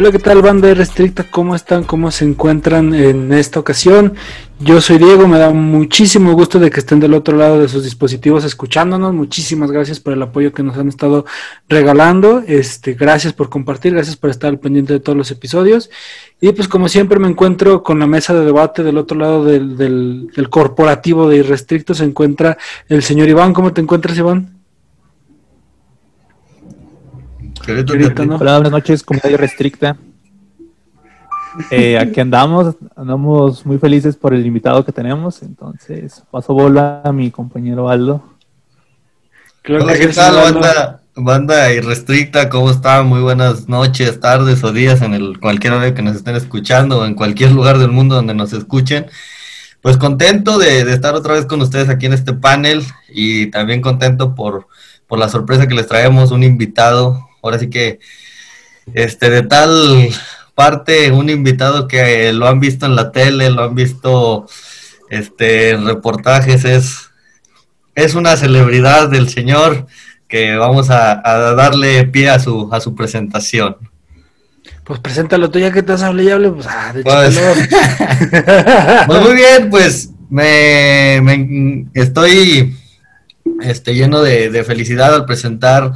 Hola, ¿qué tal banda restricta? ¿Cómo están? ¿Cómo se encuentran en esta ocasión? Yo soy Diego, me da muchísimo gusto de que estén del otro lado de sus dispositivos escuchándonos. Muchísimas gracias por el apoyo que nos han estado regalando. Este, gracias por compartir, gracias por estar al pendiente de todos los episodios. Y pues como siempre me encuentro con la mesa de debate del otro lado del, del corporativo de Irrestricto. Se encuentra el señor Iván. ¿Cómo te encuentras, Iván? Hola, buenas noches, comunidad restricta. Eh, aquí andamos, andamos muy felices por el invitado que tenemos, entonces paso bola a mi compañero Aldo. Hola, ¿qué tal, banda, banda irrestricta? ¿Cómo están? Muy buenas noches, tardes o días en el cualquier hora que nos estén escuchando o en cualquier lugar del mundo donde nos escuchen. Pues contento de, de estar otra vez con ustedes aquí en este panel y también contento por, por la sorpresa que les traemos, un invitado ahora sí que este de tal parte un invitado que lo han visto en la tele, lo han visto este en reportajes, es, es una celebridad del señor que vamos a, darle pie a su, a su presentación. Pues preséntalo tú ya que te has hablado y hable, pues, ah, de pues, pues, muy bien, pues me, me estoy este, lleno de, de, felicidad al presentar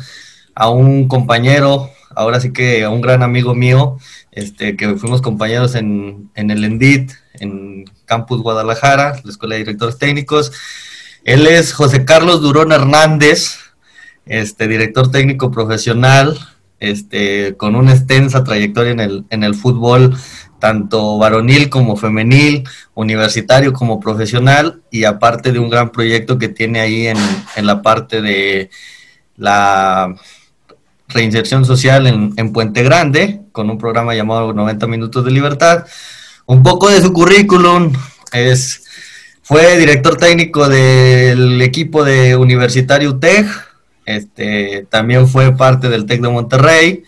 a un compañero, ahora sí que a un gran amigo mío, este, que fuimos compañeros en, en el ENDIT, en Campus Guadalajara, la Escuela de Directores Técnicos. Él es José Carlos Durón Hernández, este, director técnico profesional, este, con una extensa trayectoria en el, en el fútbol, tanto varonil como femenil, universitario como profesional, y aparte de un gran proyecto que tiene ahí en, en la parte de la reinserción social en, Puente Grande, con un programa llamado 90 Minutos de Libertad. Un poco de su currículum es fue director técnico del equipo de Universitario UTEG, este, también fue parte del TEC de Monterrey,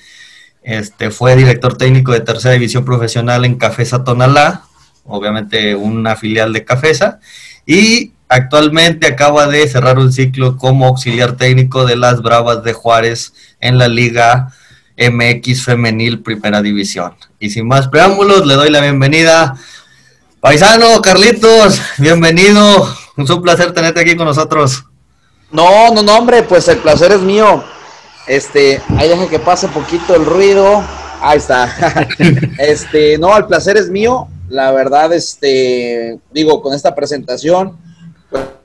este, fue director técnico de tercera división profesional en Cafesa Tonalá, obviamente una filial de Cafesa, y actualmente acaba de cerrar un ciclo como auxiliar técnico de las Bravas de Juárez en la Liga MX Femenil Primera División. Y sin más preámbulos, le doy la bienvenida. Paisano, Carlitos, bienvenido. Es un placer tenerte aquí con nosotros. No, no, no, hombre, pues el placer es mío. Este, ahí deja que pase poquito el ruido. Ahí está. este, no, el placer es mío. La verdad, este, digo, con esta presentación,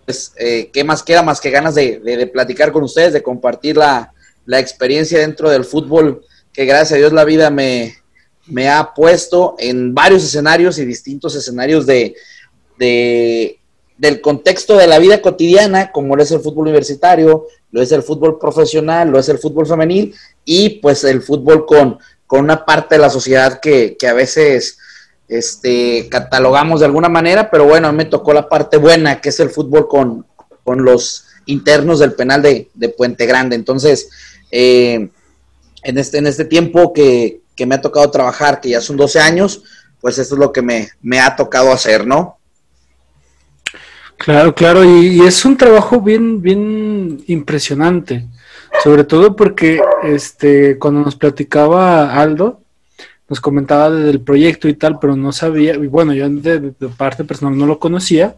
pues, eh, ¿qué más queda más que ganas de platicar con ustedes, de compartir la, la experiencia dentro del fútbol que gracias a Dios la vida me, me ha puesto en varios escenarios y distintos escenarios de, del contexto de la vida cotidiana, como lo es el fútbol universitario, lo es el fútbol profesional, lo es el fútbol femenil y pues el fútbol con, con una parte de la sociedad que, a veces este, catalogamos de alguna manera, pero bueno, a mí me tocó la parte buena, que es el fútbol con, con los internos del penal de, de Puente Grande. Entonces, eh, en, este, en este tiempo que, me ha tocado trabajar, que ya son 12 años, pues esto es lo que me, ha tocado hacer, ¿no? Claro, claro, y, es un trabajo bien, bien impresionante, sobre todo porque este, cuando nos platicaba Aldo, nos comentaba del proyecto y tal, pero no sabía, y bueno, yo de parte personal no lo conocía,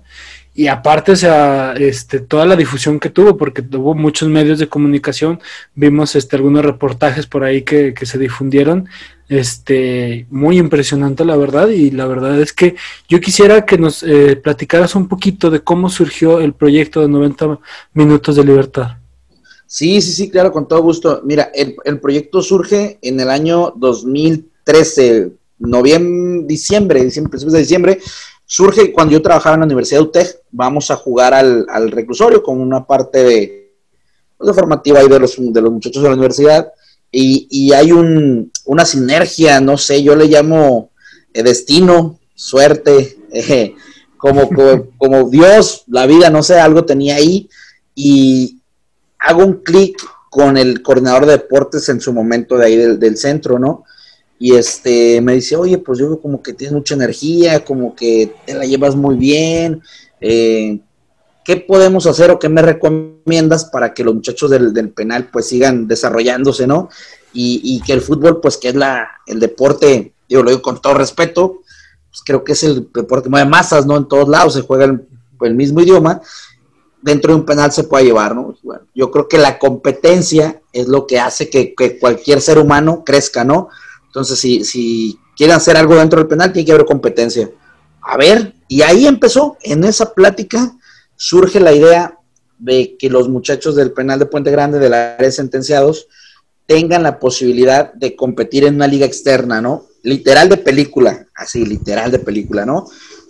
y aparte, o sea, este, toda la difusión que tuvo, porque tuvo muchos medios de comunicación, vimos este, algunos reportajes por ahí que, se difundieron, este, muy impresionante la verdad, y la verdad es que yo quisiera que nos eh, platicaras un poquito de cómo surgió el proyecto de 90 Minutos de Libertad. Sí, sí, sí, claro, con todo gusto. Mira, el, el proyecto surge en el año 2013, noviembre, diciembre, diciembre, de diciembre, surge cuando yo trabajaba en la Universidad de UTEC, vamos a jugar al, reclusorio con una parte de, pues, de formativa ahí de los, de los muchachos de la universidad y, hay un, una sinergia, no sé, yo le llamo eh, destino, suerte, eh, como, como, Dios, la vida, no sé, algo tenía ahí y hago un clic con el coordinador de deportes en su momento de ahí del, del centro, ¿no? Y este me dice, oye, pues yo como que tienes mucha energía, como que te la llevas muy bien, eh, ¿qué podemos hacer o qué me recomiendas para que los muchachos del, penal pues sigan desarrollándose, no? y, que el fútbol, pues que es la, el deporte, yo lo digo con todo respeto, pues creo que es el deporte que mueve masas, ¿no? En todos lados se juega el, el mismo idioma, dentro de un penal se puede llevar, ¿no? Bueno, yo creo que la competencia es lo que hace que, cualquier ser humano crezca, ¿no? Entonces, si, si quieren hacer algo dentro del penal, tiene que haber competencia. A ver, y ahí empezó, en esa plática surge la idea de que los muchachos del penal de Puente Grande, de la área sentenciados, tengan la posibilidad de competir en una liga externa, ¿no? Literal de película, así, literal de película, ¿no?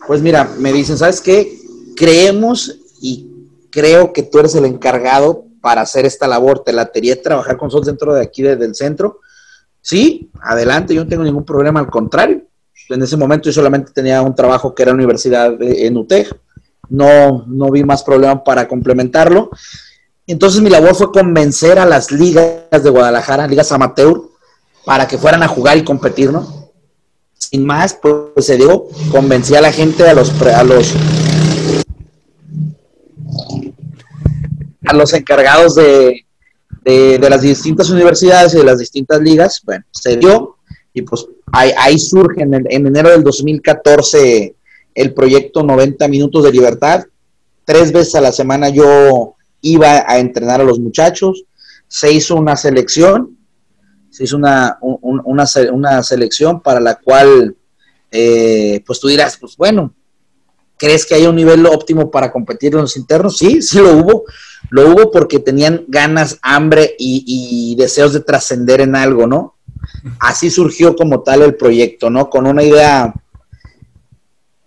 Pues mira, me dicen, ¿sabes qué? Creemos y creo que tú eres el encargado para hacer esta labor. Te la trabajar con nosotros dentro de aquí, desde el centro. Sí, adelante, yo no tengo ningún problema, al contrario. En ese momento yo solamente tenía un trabajo que era universidad en UTEG. No, no vi más problema para complementarlo. Entonces mi labor fue convencer a las ligas de Guadalajara, ligas amateur, para que fueran a jugar y competir, ¿no? Sin más, pues se dio, convencí a la gente, a los, a los a los encargados de, de, las distintas universidades y de las distintas ligas, bueno, se dio y pues ahí, surge en, en, enero del 2014 el proyecto 90 minutos de libertad. Tres veces a la semana yo iba a entrenar a los muchachos, se hizo una selección, se hizo una, una, una selección para la cual, eh, pues tú dirás, pues bueno, ¿crees que hay un nivel óptimo para competir en los internos? Sí, sí lo hubo, lo hubo porque tenían ganas, hambre y, deseos de trascender en algo, ¿no? Así surgió como tal el proyecto, ¿no? Con una idea,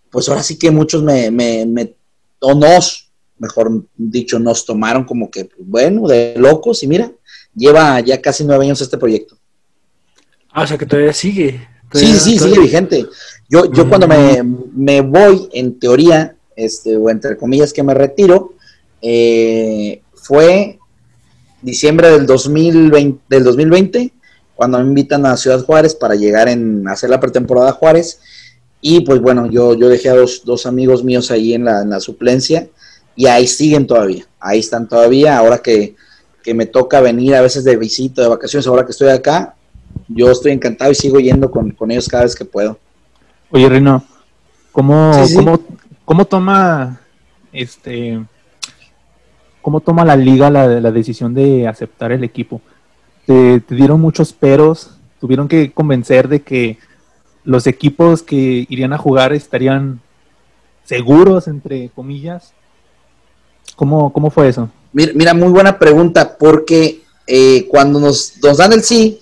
pues ahora sí que muchos me, me, me o nos, mejor dicho, nos tomaron como que, bueno, de locos y mira, lleva ya casi nueve años este proyecto. Ah, o sea que todavía sigue. Sí, sí, sigue vigente. Yo, yo cuando me, me, voy, en teoría, este, o entre comillas que me retiro, eh, fue diciembre del 2020, del 2020, cuando me invitan a Ciudad Juárez para llegar en hacer la pretemporada Juárez. Y pues bueno, yo, yo dejé a dos, dos amigos míos ahí en la, en la, suplencia y ahí siguen todavía, ahí están todavía. Ahora que, que, me toca venir a veces de visita, de vacaciones, ahora que estoy acá, yo estoy encantado y sigo yendo con, con ellos cada vez que puedo. Oye, Rino, ¿cómo, ¿cómo, ¿cómo toma este ¿Cómo toma la liga la, la decisión de aceptar el equipo? Te, dieron muchos peros, tuvieron que convencer de que los equipos que irían a jugar estarían seguros, entre comillas. ¿Cómo, cómo fue eso? Mira, muy buena pregunta, porque eh, cuando nos, nos, dan el sí,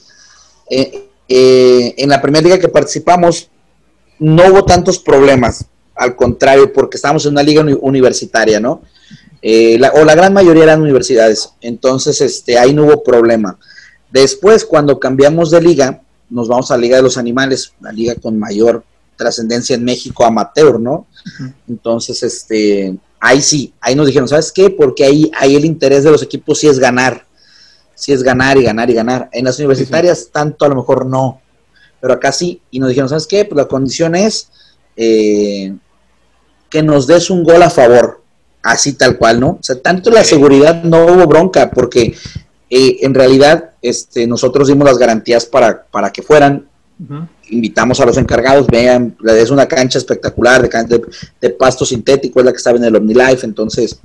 eh, eh, en la primera liga que participamos, no hubo tantos problemas, al contrario, porque estábamos en una liga universitaria, ¿no? Eh, o la gran mayoría eran universidades, entonces este, ahí no hubo problema. Después, cuando cambiamos de liga, nos vamos a la Liga de los Animales, la liga con mayor trascendencia en México amateur, ¿no? Entonces, este, ahí sí, ahí nos dijeron, ¿sabes qué? Porque ahí, ahí el interés de los equipos sí es ganar, sí es ganar y ganar y ganar. En las universitarias tanto a lo mejor no, pero acá sí, y nos dijeron, ¿sabes qué? Pues la condición es eh, que nos des un gol a favor así tal cual, ¿no? O sea, tanto la seguridad no hubo bronca, porque eh, en realidad este, nosotros dimos las garantías para, para que fueran. Invitamos a los encargados, vean, es una cancha espectacular de, de, pasto sintético, es la que estaba en el OmniLife, entonces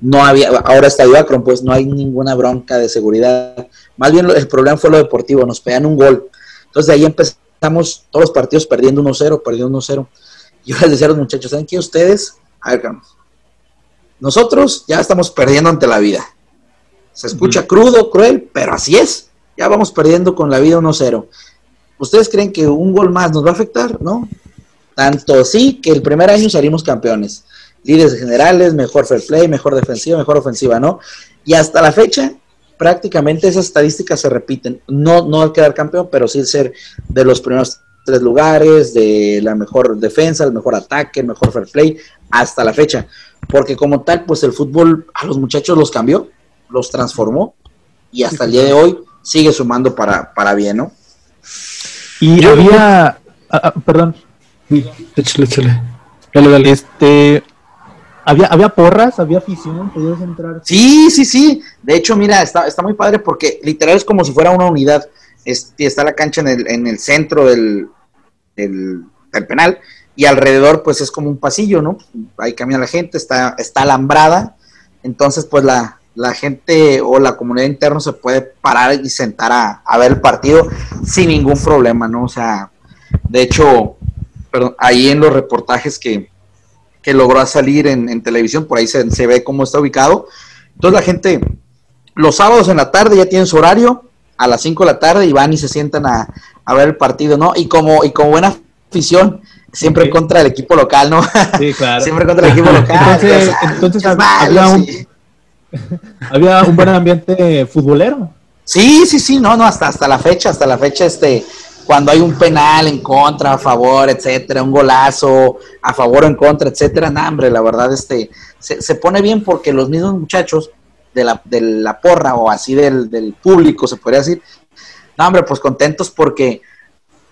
no había, ahora está Akron, pues no hay ninguna bronca de seguridad. Más bien el problema fue lo deportivo, nos pegan un gol. Entonces de ahí empezamos todos los partidos perdiendo 1-0, perdiendo 1-0. Yo les decía a los muchachos, ¿saben qué? Ustedes, a ver, nosotros ya estamos perdiendo ante la vida. Se escucha crudo, cruel, pero así es. Ya vamos perdiendo con la vida 1-0. ¿Ustedes creen que un gol más nos va a afectar? No. Tanto así que el primer año salimos campeones. Líderes generales, mejor fair play, mejor defensiva, mejor ofensiva, ¿no? Y hasta la fecha, prácticamente esas estadísticas se repiten. No, no al quedar campeón, pero sí ser de los primeros tres lugares, de la mejor defensa, el mejor ataque, el mejor fair play, hasta la fecha porque como tal, pues el fútbol a los muchachos los cambió, los transformó y hasta el día de hoy sigue sumando para, para bien, ¿no? Y había, ah, ah, perdón. Échale, échale. Dale, dale. Este, había, había porras, había afición, podías entrar. Sí, sí, sí. De hecho, mira, está, está muy padre porque literal es como si fuera una unidad. está la cancha en el, en el centro del, del, penal y alrededor pues es como un pasillo, ¿no? Ahí camina la gente, está, está alambrada, entonces pues la, la gente o la comunidad interna se puede parar y sentar a, ver el partido sin ningún problema, ¿no? O sea, de hecho, perdón, ahí en los reportajes que, que logró salir en, televisión, por ahí se, se, ve cómo está ubicado. Entonces la gente, los sábados en la tarde ya tienen su horario, a las 5 de la tarde y van y se sientan a, ver el partido, ¿no? Y como, y como buena afición, siempre contra el equipo local, ¿no? Sí, claro. siempre contra el equipo local. Entonces, había, un, había un buen ambiente futbolero. Sí, sí, sí, no, no, hasta, hasta la fecha, hasta la fecha, este, cuando hay un penal en contra, a favor, etcétera, un golazo, a favor o en contra, etcétera, no, hombre, la verdad, este, se, se pone bien porque los mismos muchachos de la, de la porra o así del, del, público, se podría decir. No, hombre, pues contentos porque,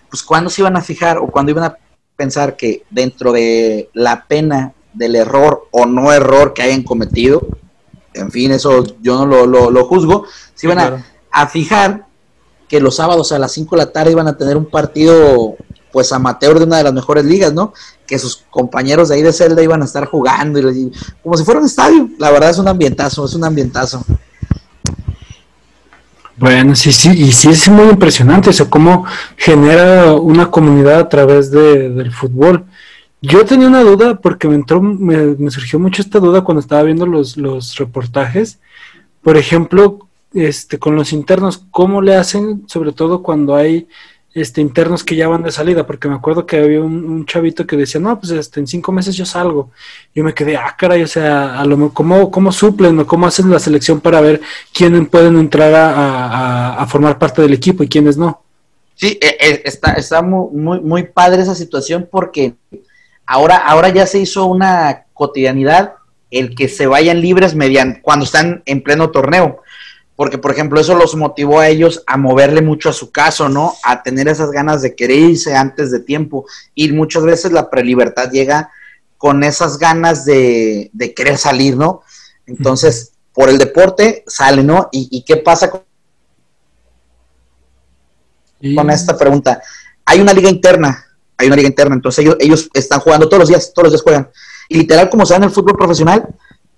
pues cuando se iban a fijar o cuando iban a pensar que dentro de la pena del error o no error que hayan cometido, en fin, eso yo no lo, lo, juzgo, se iban a, a, fijar que los sábados a las 5 de la tarde iban a tener un partido pues amateur de una de las mejores ligas, ¿no? Que sus compañeros de ahí de Zelda iban a estar jugando, y, como si fuera un estadio. La verdad es un ambientazo, es un ambientazo. Bueno, sí, sí, y sí es muy impresionante eso, cómo genera una comunidad a través de, del fútbol. Yo tenía una duda porque me entró, me, surgió mucho esta duda cuando estaba viendo los, los reportajes. Por ejemplo, este, con los internos, ¿cómo le hacen, sobre todo cuando hay este, internos que ya van de salida, porque me acuerdo que había un, chavito que decía, no, pues este, en cinco meses yo salgo. Yo me quedé, ah, caray, o sea, a lo, ¿cómo, ¿cómo suplen o cómo hacen la selección para ver quiénes pueden entrar a, formar parte del equipo y quiénes no? Sí, e, e, está, está muy, muy padre esa situación porque ahora, ahora ya se hizo una cotidianidad el que se vayan libres mediante, cuando están en pleno torneo porque por ejemplo eso los motivó a ellos a moverle mucho a su caso, ¿no? A tener esas ganas de querer irse antes de tiempo y muchas veces la prelibertad llega con esas ganas de, querer salir, ¿no? Entonces, por el deporte sale, ¿no? ¿Y, qué pasa con, con esta pregunta? Hay una liga interna, hay una liga interna, entonces ellos, ellos están jugando todos los días, todos los días juegan. Y literal, como se en el fútbol profesional,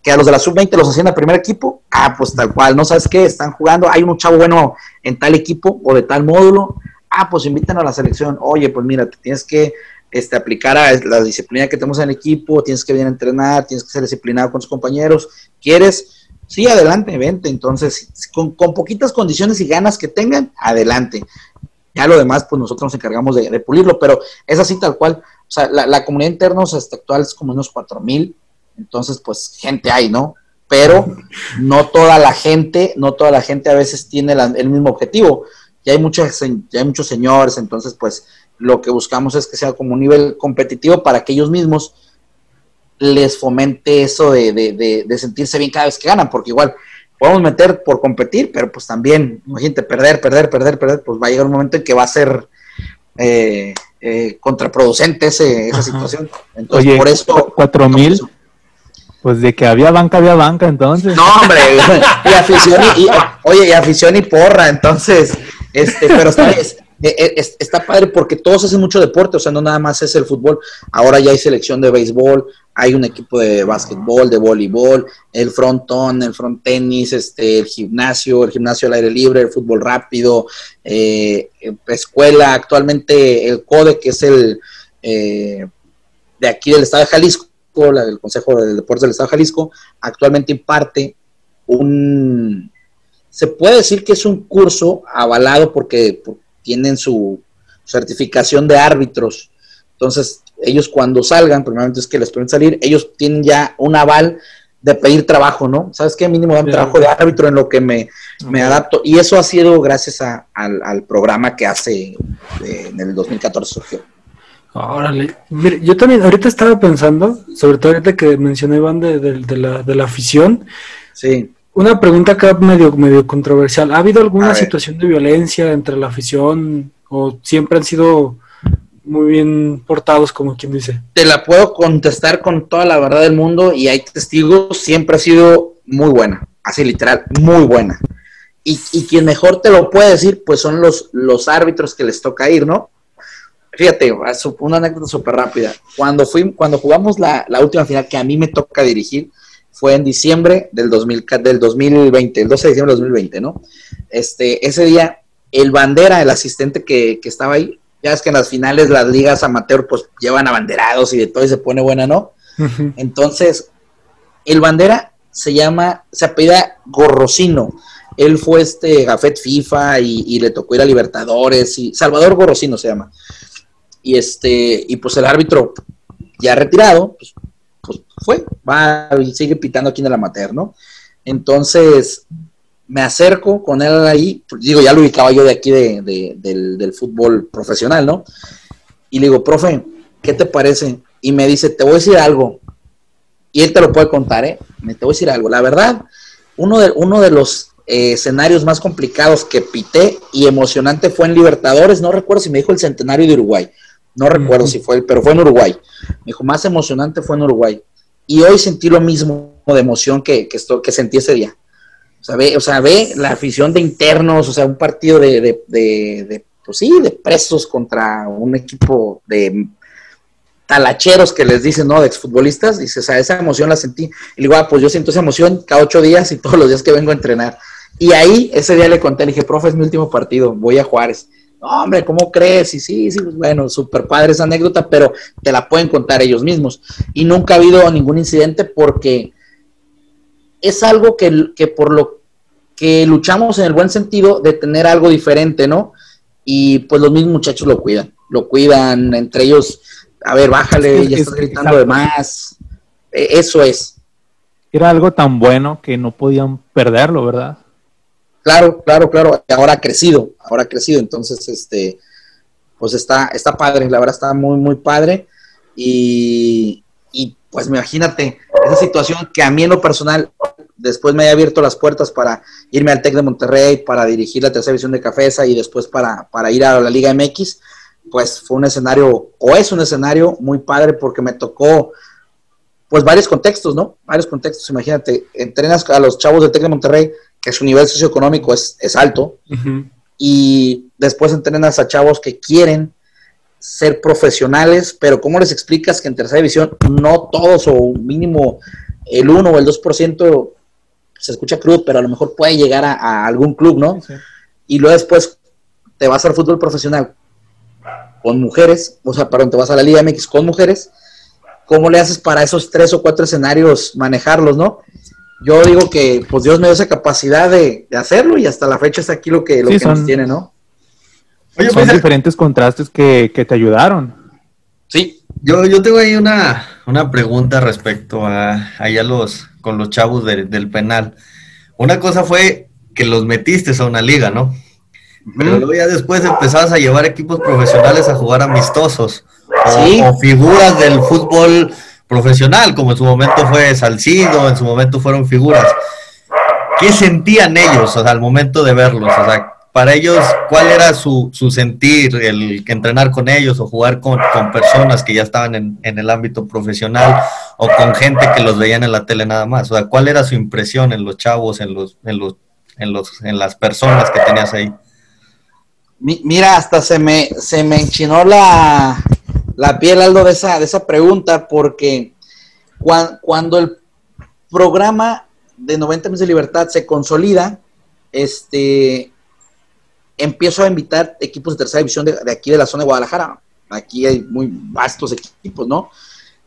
que a los de la sub-20 los hacían al primer equipo, ah, pues tal cual, ¿no sabes qué? Están jugando, hay un chavo bueno en tal equipo o de tal módulo, ah, pues invitan a la selección, oye, pues mira, te tienes que este, aplicar a la disciplina que tenemos en el equipo, tienes que venir a entrenar, tienes que ser disciplinado con tus compañeros, ¿quieres? Sí, adelante, vente, entonces, con, poquitas condiciones y ganas que tengan, adelante. Ya lo demás, pues nosotros nos encargamos de, pulirlo, pero es así tal cual. O sea, la, comunidad interna hasta actual es como unos cuatro mil entonces, pues gente hay, ¿no? Pero no toda la gente, no toda la gente a veces tiene el mismo objetivo. Ya hay, muchas, ya hay muchos señores, entonces, pues lo que buscamos es que sea como un nivel competitivo para que ellos mismos les fomente eso de, de, sentirse bien cada vez que ganan, porque igual podemos meter por competir, pero pues también, imagínate, perder, perder, perder, perder, pues va a llegar un momento en que va a ser eh, eh, contraproducente esa situación. Entonces, por eso... Cuatro mil, pues de que había banca, había banca, entonces. No, hombre, y afición y, oye, y afición y porra, entonces, este, pero está, e, e, está padre porque todos hacen mucho deporte, o sea, no nada más es el fútbol, ahora ya hay selección de béisbol, hay un equipo de básquetbol, de voleibol, el frontón, el front tenis, este, el gimnasio, el gimnasio al aire libre, el fútbol rápido, eh, escuela, actualmente el CODE, que es el eh, de aquí del estado de Jalisco, del Consejo de Deportes del Estado de Jalisco, actualmente imparte un, se puede decir que es un curso avalado porque tienen su certificación de árbitros. Entonces, ellos cuando salgan, primeramente es que les pueden salir, ellos tienen ya un aval de pedir trabajo, ¿no? ¿Sabes qué? Mínimo dan trabajo de árbitro en lo que me, me adapto. Y eso ha sido gracias al, al, programa que hace eh, en el 2014 surgió. Órale, mire, yo también ahorita estaba pensando, sobre todo ahorita que mencioné Iván de, de, la, de la afición. Sí. Una pregunta acá medio, medio controversial. ¿Ha habido alguna situación de violencia entre la afición o siempre han sido muy bien portados, como quien dice? Te la puedo contestar con toda la verdad del mundo y hay testigos, siempre ha sido muy buena, así literal, muy buena. y, y, quien mejor te lo puede decir, pues son los, los árbitros que les toca ir, ¿no? Fíjate, una anécdota súper rápida. Cuando, fui, cuando jugamos la, la, última final que a mí me toca dirigir, fue en diciembre del, 2000, del 2020, el 12 de diciembre del 2020, ¿no? Este, ese día, el bandera, el asistente que, que estaba ahí, ya es que en las finales las ligas amateur pues llevan abanderados y de todo y se pone buena, ¿no? Entonces, el bandera se llama, se apellida Gorrocino. Él fue este Gafet FIFA y, le tocó ir a Libertadores y Salvador Gorrocino se llama. Y este, y pues el árbitro ya retirado, pues, pues fue, va y sigue pitando aquí en el amateur, ¿no? Entonces, me acerco con él ahí, digo, ya lo ubicaba yo de aquí de, del, del, fútbol profesional, ¿no? Y le digo, profe, ¿qué te parece? Y me dice, te voy a decir algo, y él te lo puede contar, ¿eh? Me te voy a decir algo. La verdad, uno de, uno de los eh, escenarios más complicados que pité y emocionante fue en Libertadores. No recuerdo si me dijo el centenario de Uruguay. No recuerdo si fue, pero fue en Uruguay. Me dijo, más emocionante fue en Uruguay. Y hoy sentí lo mismo de emoción que, que, esto, que sentí ese día. O sea, ve, o sea, ve la afición de internos, o sea, un partido de, de, de, pues sí, de presos contra un equipo de talacheros que les dicen, ¿no? De exfutbolistas, dice, o sea, esa emoción la sentí. Y digo, ah, pues yo siento esa emoción cada ocho días y todos los días que vengo a entrenar. Y ahí, ese día le conté, le dije, profe, es mi último partido, voy a Juárez. No, hombre, ¿cómo crees? Y sí, sí, pues bueno, súper padre esa anécdota, pero te la pueden contar ellos mismos. Y nunca ha habido ningún incidente porque es algo que, que por lo que luchamos en el buen sentido de tener algo diferente, ¿no? Y pues los mismos muchachos lo cuidan, lo cuidan, entre ellos a ver, bájale, ya estás gritando de más. E, eso es. Era algo tan bueno que no podían perderlo, ¿verdad? Claro, claro, claro. Ahora ha crecido, ahora ha crecido. Entonces, este, pues está, está padre, la verdad está muy, muy padre. Y, y pues imagínate, esa situación que a mí en lo personal después me haya abierto las puertas para irme al TEC de Monterrey, para dirigir la tercera división de Cafesa y después para, para ir a la Liga MX, pues fue un escenario, o es un escenario muy padre porque me tocó, pues varios contextos, ¿no? Varios contextos, imagínate, entrenas a los chavos del TEC de Monterrey, que su nivel socioeconómico es, es alto, y después entrenas a chavos que quieren ser profesionales, pero ¿cómo les explicas que en tercera división no todos o mínimo el 1 o el 2% se escucha crudo, pero a lo mejor puede llegar a, algún club, ¿no? Y luego después te vas al fútbol profesional con mujeres, o sea, perdón, te vas a la Liga MX con mujeres, ¿cómo le haces para esos tres o cuatro escenarios manejarlos, no? Yo digo que pues Dios me dio esa capacidad de, hacerlo y hasta la fecha es aquí lo que, lo que nos tiene, ¿no? Oye, son pues, diferentes contrastes que, te ayudaron. Sí. Yo, yo tengo ahí una, una pregunta respecto a allá los, con los chavos del penal. Una cosa fue que los metiste a una liga, ¿no? Pero luego ya después empezabas a llevar equipos profesionales a jugar amistosos. O, figuras del fútbol profesional, como en su momento fue Salcido, en su momento fueron figuras. ¿Qué sentían ellos al momento de verlos? O sea, para ellos, ¿cuál era su, su sentir, el entrenar con ellos o jugar con, con personas que ya estaban en, en, el ámbito profesional o con gente que los veían en la tele nada más? O sea, ¿cuál era su impresión en los chavos, en los, en los, en los, en las personas que tenías ahí? mira, hasta se me, se me enchinó la, la piel, Aldo, de esa, de esa pregunta, porque cuando, el programa de 90 meses de libertad se consolida, este, empiezo a invitar equipos de tercera división de, de, aquí de la zona de Guadalajara. Aquí hay muy vastos equipos, ¿no?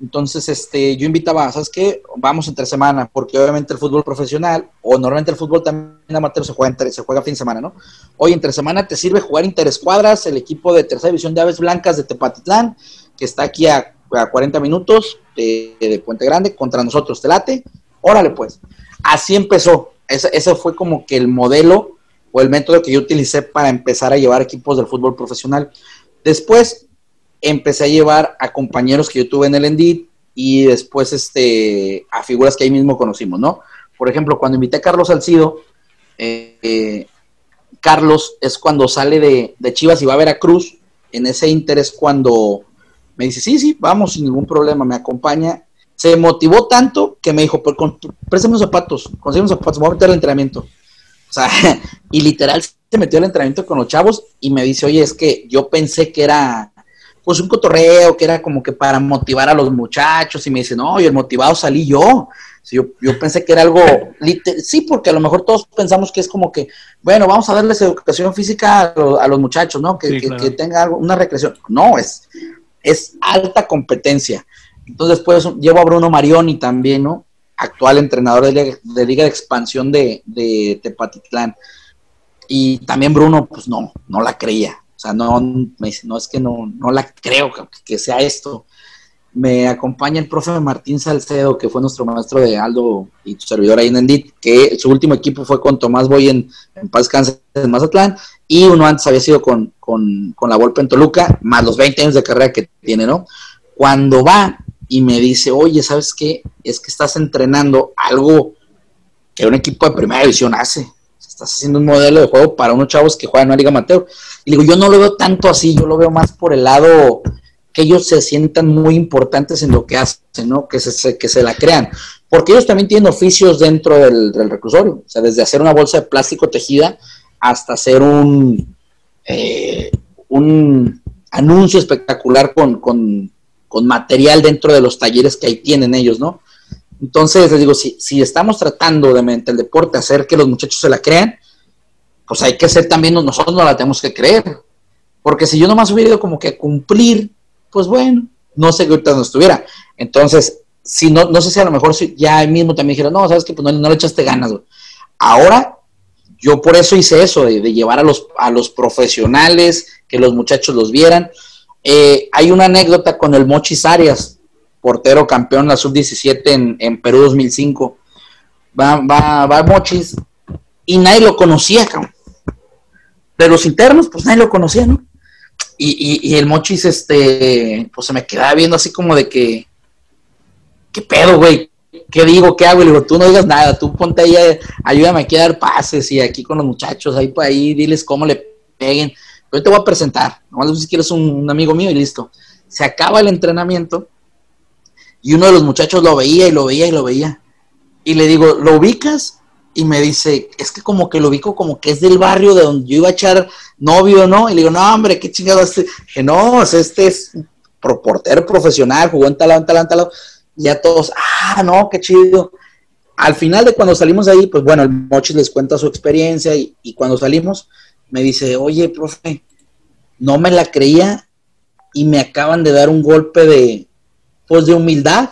Entonces, este, yo invitaba, ¿sabes qué? Vamos entre semana, porque obviamente el fútbol profesional, o normalmente el fútbol también amateur se juega, entre, se juega fin de semana, ¿no? Hoy entre semana te sirve jugar interescuadras, el equipo de tercera división de Aves Blancas de Tepatitlán, que está aquí a, 40 minutos de, Puente Grande, contra nosotros, ¿te late? Órale pues. Así empezó. Ese, ese fue como que el modelo o el método que yo utilicé para empezar a llevar equipos del fútbol profesional. Después empecé a llevar a compañeros que yo tuve en el Endit y después este, a figuras que ahí mismo conocimos, ¿no? Por ejemplo, cuando invité a Carlos Salcido, eh, Carlos es cuando sale de, Chivas y va a Veracruz, en ese interés cuando me dice, sí, sí, vamos sin ningún problema, me acompaña. Se motivó tanto que me dijo, préstame unos zapatos, consigue zapatos, me voy a meter al entrenamiento. O sea, y literal se metió al entrenamiento con los chavos y me dice, oye, es que yo pensé que era pues un cotorreo, que era como que para motivar a los muchachos y me dice, no, y el motivado salí yo. Yo, yo pensé que era algo, sí, porque a lo mejor todos pensamos que es como que, bueno, vamos a darles educación física a, los muchachos, ¿no? Que, que, tenga algo, una recreación. No, es, es alta competencia. Entonces, después llevo a Bruno Marioni también, ¿no? Actual entrenador de, Liga de Expansión de, de Tepatitlán. Y también Bruno, pues no, no la creía. O sea, no, me dice, no es que no, no la creo que, sea esto. Me acompaña el profe Martín Salcedo, que fue nuestro maestro de Aldo y tu servidor ahí en Endit, que su último equipo fue con Tomás Boy en, en Paz Cáncer en Mazatlán, y uno antes había sido con, con, con la Volpe en Toluca, más los 20 años de carrera que tiene, ¿no? Cuando va y me dice, oye, ¿sabes qué? Es que estás entrenando algo que un equipo de primera división hace. Estás haciendo un modelo de juego para unos chavos que juegan en una liga amateur. Y digo, yo no lo veo tanto así, yo lo veo más por el lado que ellos se sientan muy importantes en lo que hacen, ¿no? Que se, que se la crean. Porque ellos también tienen oficios dentro del, reclusorio. O sea, desde hacer una bolsa de plástico tejida hasta hacer un, eh, un anuncio espectacular con, con con material dentro de los talleres que ahí tienen ellos, ¿no? Entonces, les digo, si, si estamos tratando de mediante el deporte hacer que los muchachos se la crean, pues hay que ser también, nosotros no la tenemos que creer. Porque si yo nomás hubiera ido como que a cumplir, pues bueno, no sé qué ahorita no estuviera. Entonces, si no, no sé si a lo mejor si ya mismo también dijeron, no, sabes que pues no, le echaste ganas. Ahora, yo por eso hice eso, de, de, llevar a los, a los profesionales, que los muchachos los vieran. Eh, hay una anécdota con el Mochis Arias, portero campeón la sub-17 en, Perú 2005. Va, va, va Mochis y nadie lo conocía, cabrón. De los internos, pues nadie lo conocía, ¿no? Y, el Mochis, este, pues se me quedaba viendo así como de que, ¿qué pedo, güey? ¿Qué digo? ¿Qué hago? Y le digo, tú no digas nada, tú ponte ahí, ayúdame aquí a dar pases y aquí con los muchachos, ahí, ahí, diles cómo le peguen. Yo te voy a presentar, nomás si quieres un, amigo mío y listo. Se acaba el entrenamiento y uno de los muchachos lo veía y lo veía y lo veía. Y le digo, ¿lo ubicas? Y me dice, es que como que lo ubico como que es del barrio de donde yo iba a echar novio, ¿no? Y le digo, no, hombre, qué chingado este. Que no, este es portero profesional, jugó en talán, talán, talán. Y ya todos, ah, no, qué chido. Al final de cuando salimos ahí, pues bueno, el Mochis les cuenta su experiencia y, y cuando salimos, me dice, oye, profe, no me la creía y me acaban de dar un golpe de, pues, de humildad,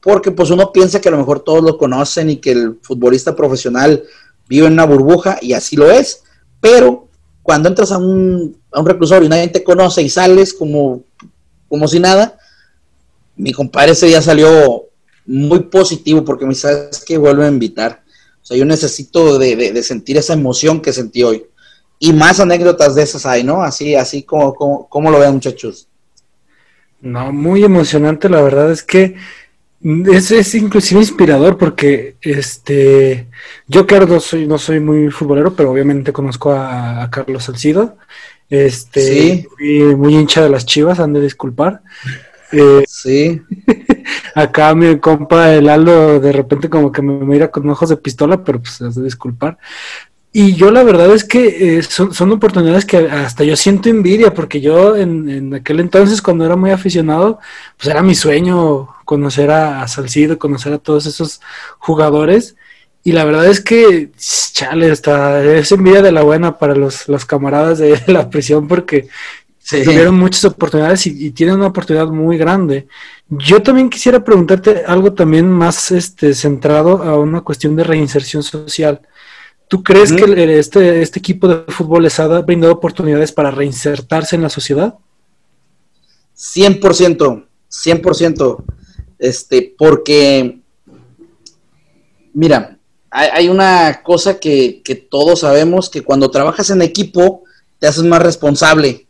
porque pues uno piensa que a lo mejor todos lo conocen y que el futbolista profesional vive en una burbuja y así lo es, pero cuando entras a un, a un reclusorio y nadie te conoce y sales como, como si nada, mi compadre ese día salió muy positivo porque me ¿sabes que Vuelve a invitar. O sea, yo necesito de, de sentir esa emoción que sentí hoy y más anécdotas de esas hay, ¿no? Así, así como, como, lo ven muchachos. No, muy emocionante, la verdad es que es, es inclusive inspirador porque este yo claro no soy, no soy muy futbolero, pero obviamente conozco a, Carlos Salcido. Este fui muy hincha de las chivas, han de disculpar. Eh, sí. acá mi compa el Aldo de repente como que me mira con ojos de pistola, pero pues has de disculpar. Y yo la verdad es que eh, son, oportunidades que hasta yo siento envidia, porque yo en, aquel entonces, cuando era muy aficionado, pues era mi sueño conocer a, Salcido, conocer a todos esos jugadores. Y la verdad es que, chale, hasta es envidia de la buena para los, los camaradas de la prisión, porque tuvieron muchas oportunidades y, y, tienen una oportunidad muy grande. Yo también quisiera preguntarte algo también más este, centrado a una cuestión de reinserción social. ¿Tú crees que este, este equipo de fútbol les ha brindado oportunidades para reinsertarse en la sociedad? 100%, 100%. Este, porque, mira, hay, una cosa que, todos sabemos, que cuando trabajas en equipo, te haces más responsable.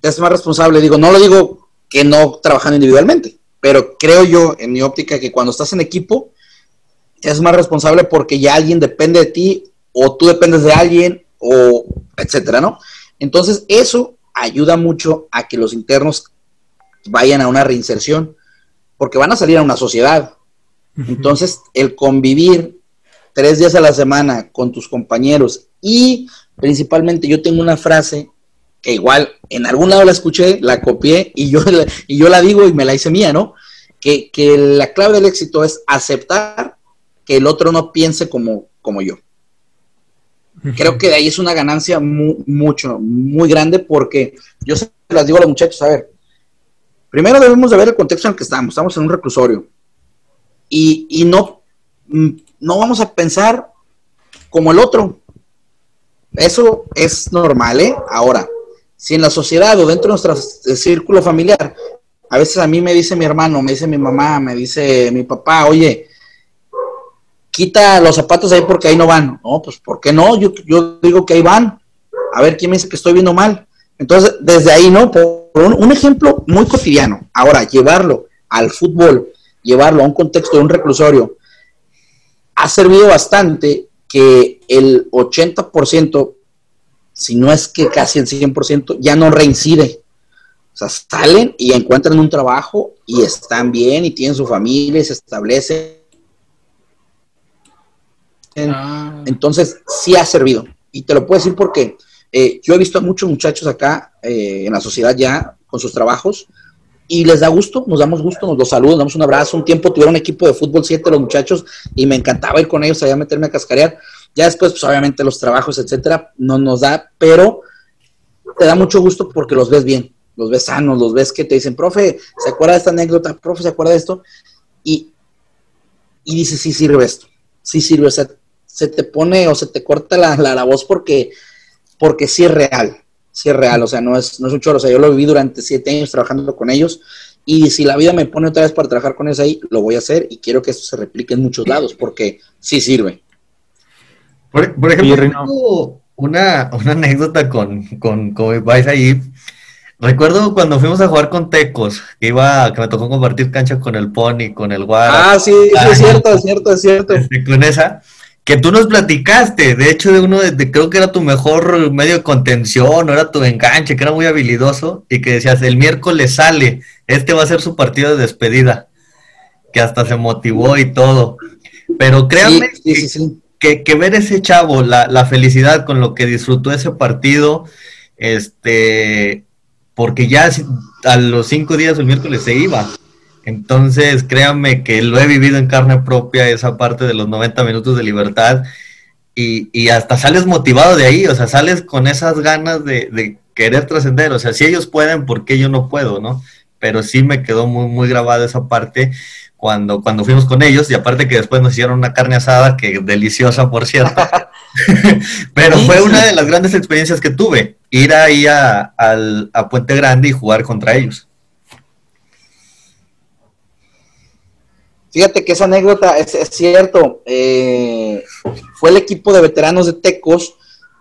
Te haces más responsable. Digo, no lo digo que no trabajando individualmente, pero creo yo, en mi óptica, que cuando estás en equipo, es más responsable porque ya alguien depende de ti o tú dependes de alguien o etcétera, ¿no? Entonces, eso ayuda mucho a que los internos vayan a una reinserción porque van a salir a una sociedad. Entonces, el convivir tres días a la semana con tus compañeros y principalmente yo tengo una frase que igual en algún lado la escuché, la copié y yo, y yo la digo y me la hice mía, ¿no? Que, que la clave del éxito es aceptar que el otro no piense como, como yo. Creo que de ahí es una ganancia mucho, muy grande porque yo se las digo a los muchachos, a ver, primero debemos de ver el contexto en el que estamos, estamos en un reclusorio y, y no, no vamos a pensar como el otro. Eso es normal, ¿eh? Ahora, si en la sociedad o dentro de nuestro círculo familiar, a veces a mí me dice mi hermano, me dice mi mamá, me dice mi papá, oye, quita los zapatos ahí porque ahí no van. No, pues ¿por qué no? Yo, yo digo que ahí van. A ver quién me dice que estoy viendo mal. Entonces, desde ahí, ¿no? Por un, ejemplo muy cotidiano. Ahora, llevarlo al fútbol, llevarlo a un contexto de un reclusorio, ha servido bastante que el 80%, si no es que casi el 100%, ya no reincide. O sea, salen y encuentran un trabajo y están bien y tienen su familia y se establecen Ah. Entonces, sí ha servido. Y te lo puedo decir porque eh, yo he visto a muchos muchachos acá eh, en la sociedad ya con sus trabajos y les da gusto, nos damos gusto, nos los saludos, damos un abrazo. Un tiempo tuvieron un equipo de fútbol siete los muchachos y me encantaba ir con ellos allá a meterme a cascarear. Ya después, pues obviamente los trabajos, etcétera, no nos da, pero te da mucho gusto porque los ves bien, los ves sanos, los ves que te dicen, profe, ¿se acuerda de esta anécdota? Profe, ¿se acuerda de esto? Y, y dice, sí sirve esto, sí sirve, o sea, se te pone o se te corta la, la, voz porque, porque sí es real, sí es real, o sea, no es, no es un choro, o sea, yo lo viví durante siete años trabajando con ellos y si la vida me pone otra vez para trabajar con ellos ahí, lo voy a hacer y quiero que esto se replique en muchos lados porque sí sirve. Por, ejemplo, una, una anécdota con, con, con vais ahí. Recuerdo cuando fuimos a jugar con Tecos, que iba, que me tocó compartir cancha con el Pony, con el Guara. Ah, sí, es cierto, es cierto, es cierto. Este, con esa que tú nos platicaste, de hecho, de uno de, creo que era tu mejor medio de contención, o era tu enganche, que era muy habilidoso, y que decías, el miércoles sale, este va a ser su partido de despedida, que hasta se motivó y todo. Pero créanme que, que, ver ese chavo, la, la felicidad con lo que disfrutó ese partido, este, porque ya a los cinco días el miércoles se iba. Entonces, créanme que lo he vivido en carne propia, esa parte de los 90 minutos de libertad, y, hasta sales motivado de ahí, o sea, sales con esas ganas de, querer trascender, o sea, si ellos pueden, ¿por qué yo no puedo, no? Pero sí me quedó muy, muy grabada esa parte cuando, cuando fuimos con ellos, y aparte que después nos hicieron una carne asada, que deliciosa, por cierto. Pero fue una de las grandes experiencias que tuve, ir ahí a, a Puente Grande y jugar contra ellos. Fíjate que esa anécdota es, cierto. Eh, fue el equipo de veteranos de Tecos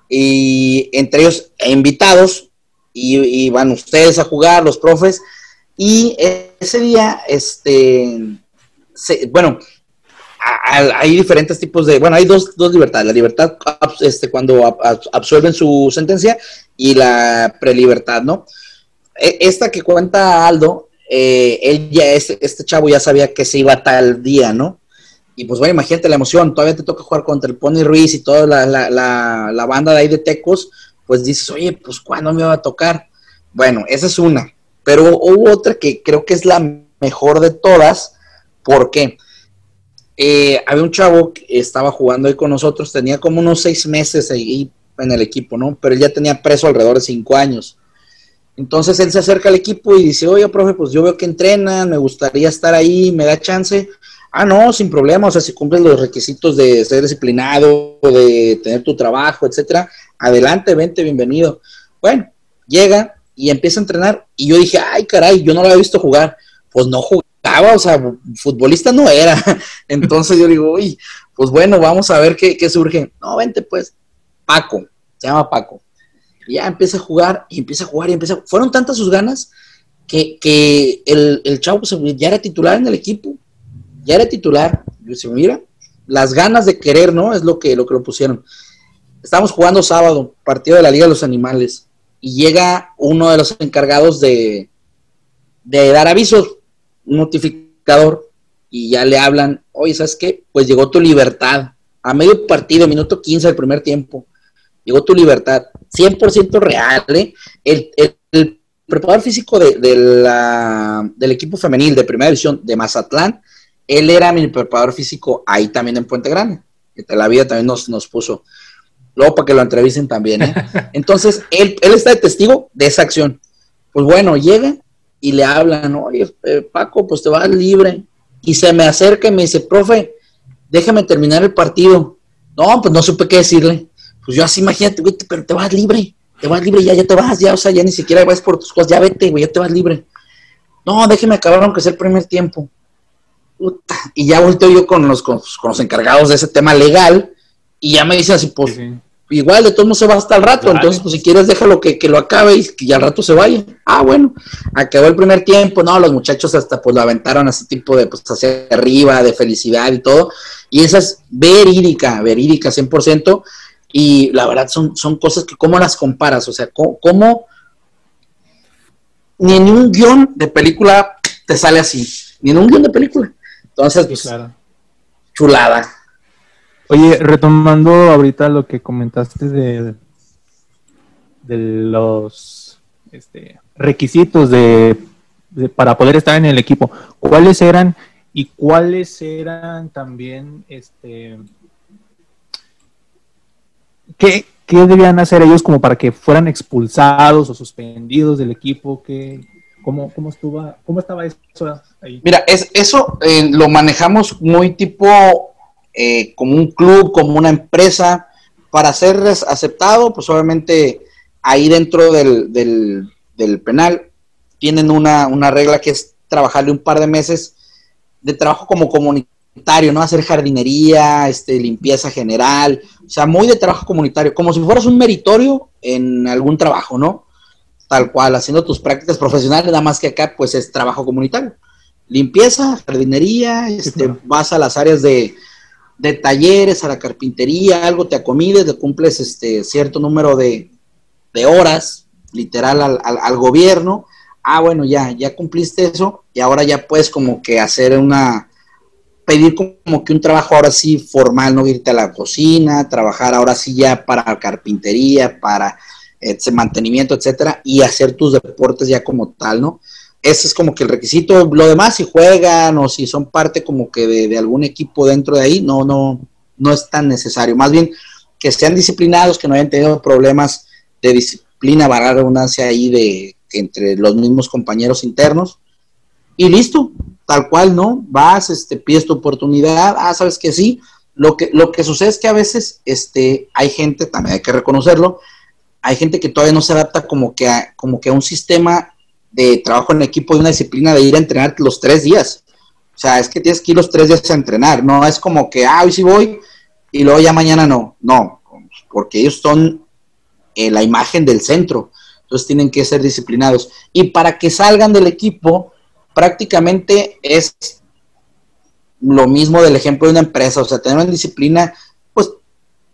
y entre ellos invitados y, van ustedes a jugar, los profes. Y ese día, este, bueno, hay diferentes tipos de, bueno, hay dos, dos libertades. La libertad este, cuando absuelven su sentencia y la prelibertad, ¿no? E, esta que cuenta Aldo eh, él ya, este, este chavo ya sabía que se iba tal día, ¿no? Y pues bueno, imagínate la emoción, todavía te toca jugar contra el Pony Ruiz y toda la, banda de ahí de Tecos, pues dices, oye, pues ¿cuándo me va a tocar? Bueno, esa es una, pero hubo otra que creo que es la mejor de todas, ¿por qué? Eh, había un chavo que estaba jugando ahí con nosotros, tenía como unos seis meses ahí en el equipo, ¿no? Pero él ya tenía preso alrededor de cinco años. Entonces él se acerca al equipo y dice, oye, profe, pues yo veo que entrenan, me gustaría estar ahí, me da chance. Ah, no, sin problema, o sea, si cumples los requisitos de ser disciplinado, de tener tu trabajo, etcétera, adelante, vente, bienvenido. Bueno, llega y empieza a entrenar y yo dije, ay, caray, yo no lo había visto jugar. Pues no jugaba, o sea, futbolista no era. Entonces yo digo, uy, pues bueno, vamos a ver qué, qué surge. No, vente pues, Paco, se llama Paco ya empieza a jugar y empieza a jugar y empieza. Fueron tantas sus ganas que, el, el, chavo ya era titular en el equipo, ya era titular. Yo decía, mira, las ganas de querer, ¿no? Es lo que lo, que lo pusieron. Estamos jugando sábado, partido de la Liga de los Animales, y llega uno de los encargados de, de dar avisos, un notificador, y ya le hablan, oye, ¿sabes qué? Pues llegó tu libertad. a medio partido, minuto 15 del primer tiempo. Llegó tu libertad. 100% real, ¿eh? El, el, preparador físico de, la, del equipo femenil de primera división de Mazatlán, él era mi preparador físico ahí también en Puente Grande. Que la vida también nos, nos puso. Luego para que lo entrevisten también, ¿eh? Entonces, él, él está de testigo de esa acción. Pues bueno, llega y le hablan, oye, eh, Paco, pues te vas libre. Y se me acerca y me dice, profe, déjame terminar el partido. No, pues no supe qué decirle. Pues yo así, imagínate, güey, pero te vas libre, te vas libre, ya, ya te vas, ya, o sea, ya ni siquiera vas por tus cosas, ya vete, güey, ya te vas libre. No, déjeme acabar aunque sea el primer tiempo. Y ya volteo yo con los, con, los encargados de ese tema legal y ya me dicen así, pues, igual de todos modos se va hasta el rato, entonces pues si quieres déjalo que, que, lo acabe y que ya al rato se vaya. Ah, bueno, acabó el primer tiempo, no, los muchachos hasta pues lo aventaron a ese tipo de pues hacia arriba, de felicidad y todo, y esa es verídica, verídica 100%, y la verdad son, son cosas que cómo las comparas, o sea, cómo, ni en un guion de película te sale así, ni en un guion de película. Entonces, pues, chulada. Oye, retomando ahorita lo que comentaste de, de los este, requisitos de, para poder estar en el equipo, ¿cuáles eran y cuáles eran también, este, qué, debían hacer ellos como para que fueran expulsados o suspendidos del equipo? ¿Qué, cómo, cómo, estuvo, ¿Cómo estaba eso ahí? Mira, es, eso eh, lo manejamos muy tipo eh, como un club, como una empresa, para ser aceptado, pues obviamente ahí dentro del, del, penal tienen una, una, regla que es trabajarle un par de meses de trabajo como comunitario, ¿no? Hacer jardinería, este, limpieza general, o sea, muy de trabajo comunitario, como si fueras un meritorio en algún trabajo, ¿no? Tal cual, haciendo tus prácticas profesionales, nada más que acá, pues es trabajo comunitario. Limpieza, jardinería, este, vas a las áreas de, de talleres, a la carpintería, algo te acomides, le cumples este cierto número de, horas, literal, al, al, gobierno. Ah, bueno, ya, ya cumpliste eso y ahora ya puedes como que hacer una, pedir como que un trabajo ahora sí formal, no irte a la cocina, trabajar ahora sí ya para carpintería, para ese mantenimiento, etcétera, y hacer tus deportes ya como tal, ¿no? ese es como que el requisito. Lo demás, si juegan o si son parte como que de, algún equipo dentro de ahí, no, no, no es tan necesario. Más bien que sean disciplinados, que no hayan tenido problemas de disciplina, una redundancia ahí de entre los mismos compañeros internos. Y listo, tal cual, ¿no? Vas, este, pides tu oportunidad, ah, sabes que sí. Lo que, lo que sucede es que a veces este, hay gente, también hay que reconocerlo, hay gente que todavía no se adapta como que como que a un sistema de trabajo en equipo, de una disciplina de ir a entrenar los tres días. O sea, es que tienes que ir los tres días a entrenar, no es como que, ah, hoy sí voy y luego ya mañana no. No, porque ellos son eh, la imagen del centro, entonces tienen que ser disciplinados. Y para que salgan del equipo, prácticamente es lo mismo del ejemplo de una empresa, o sea, tener una disciplina, pues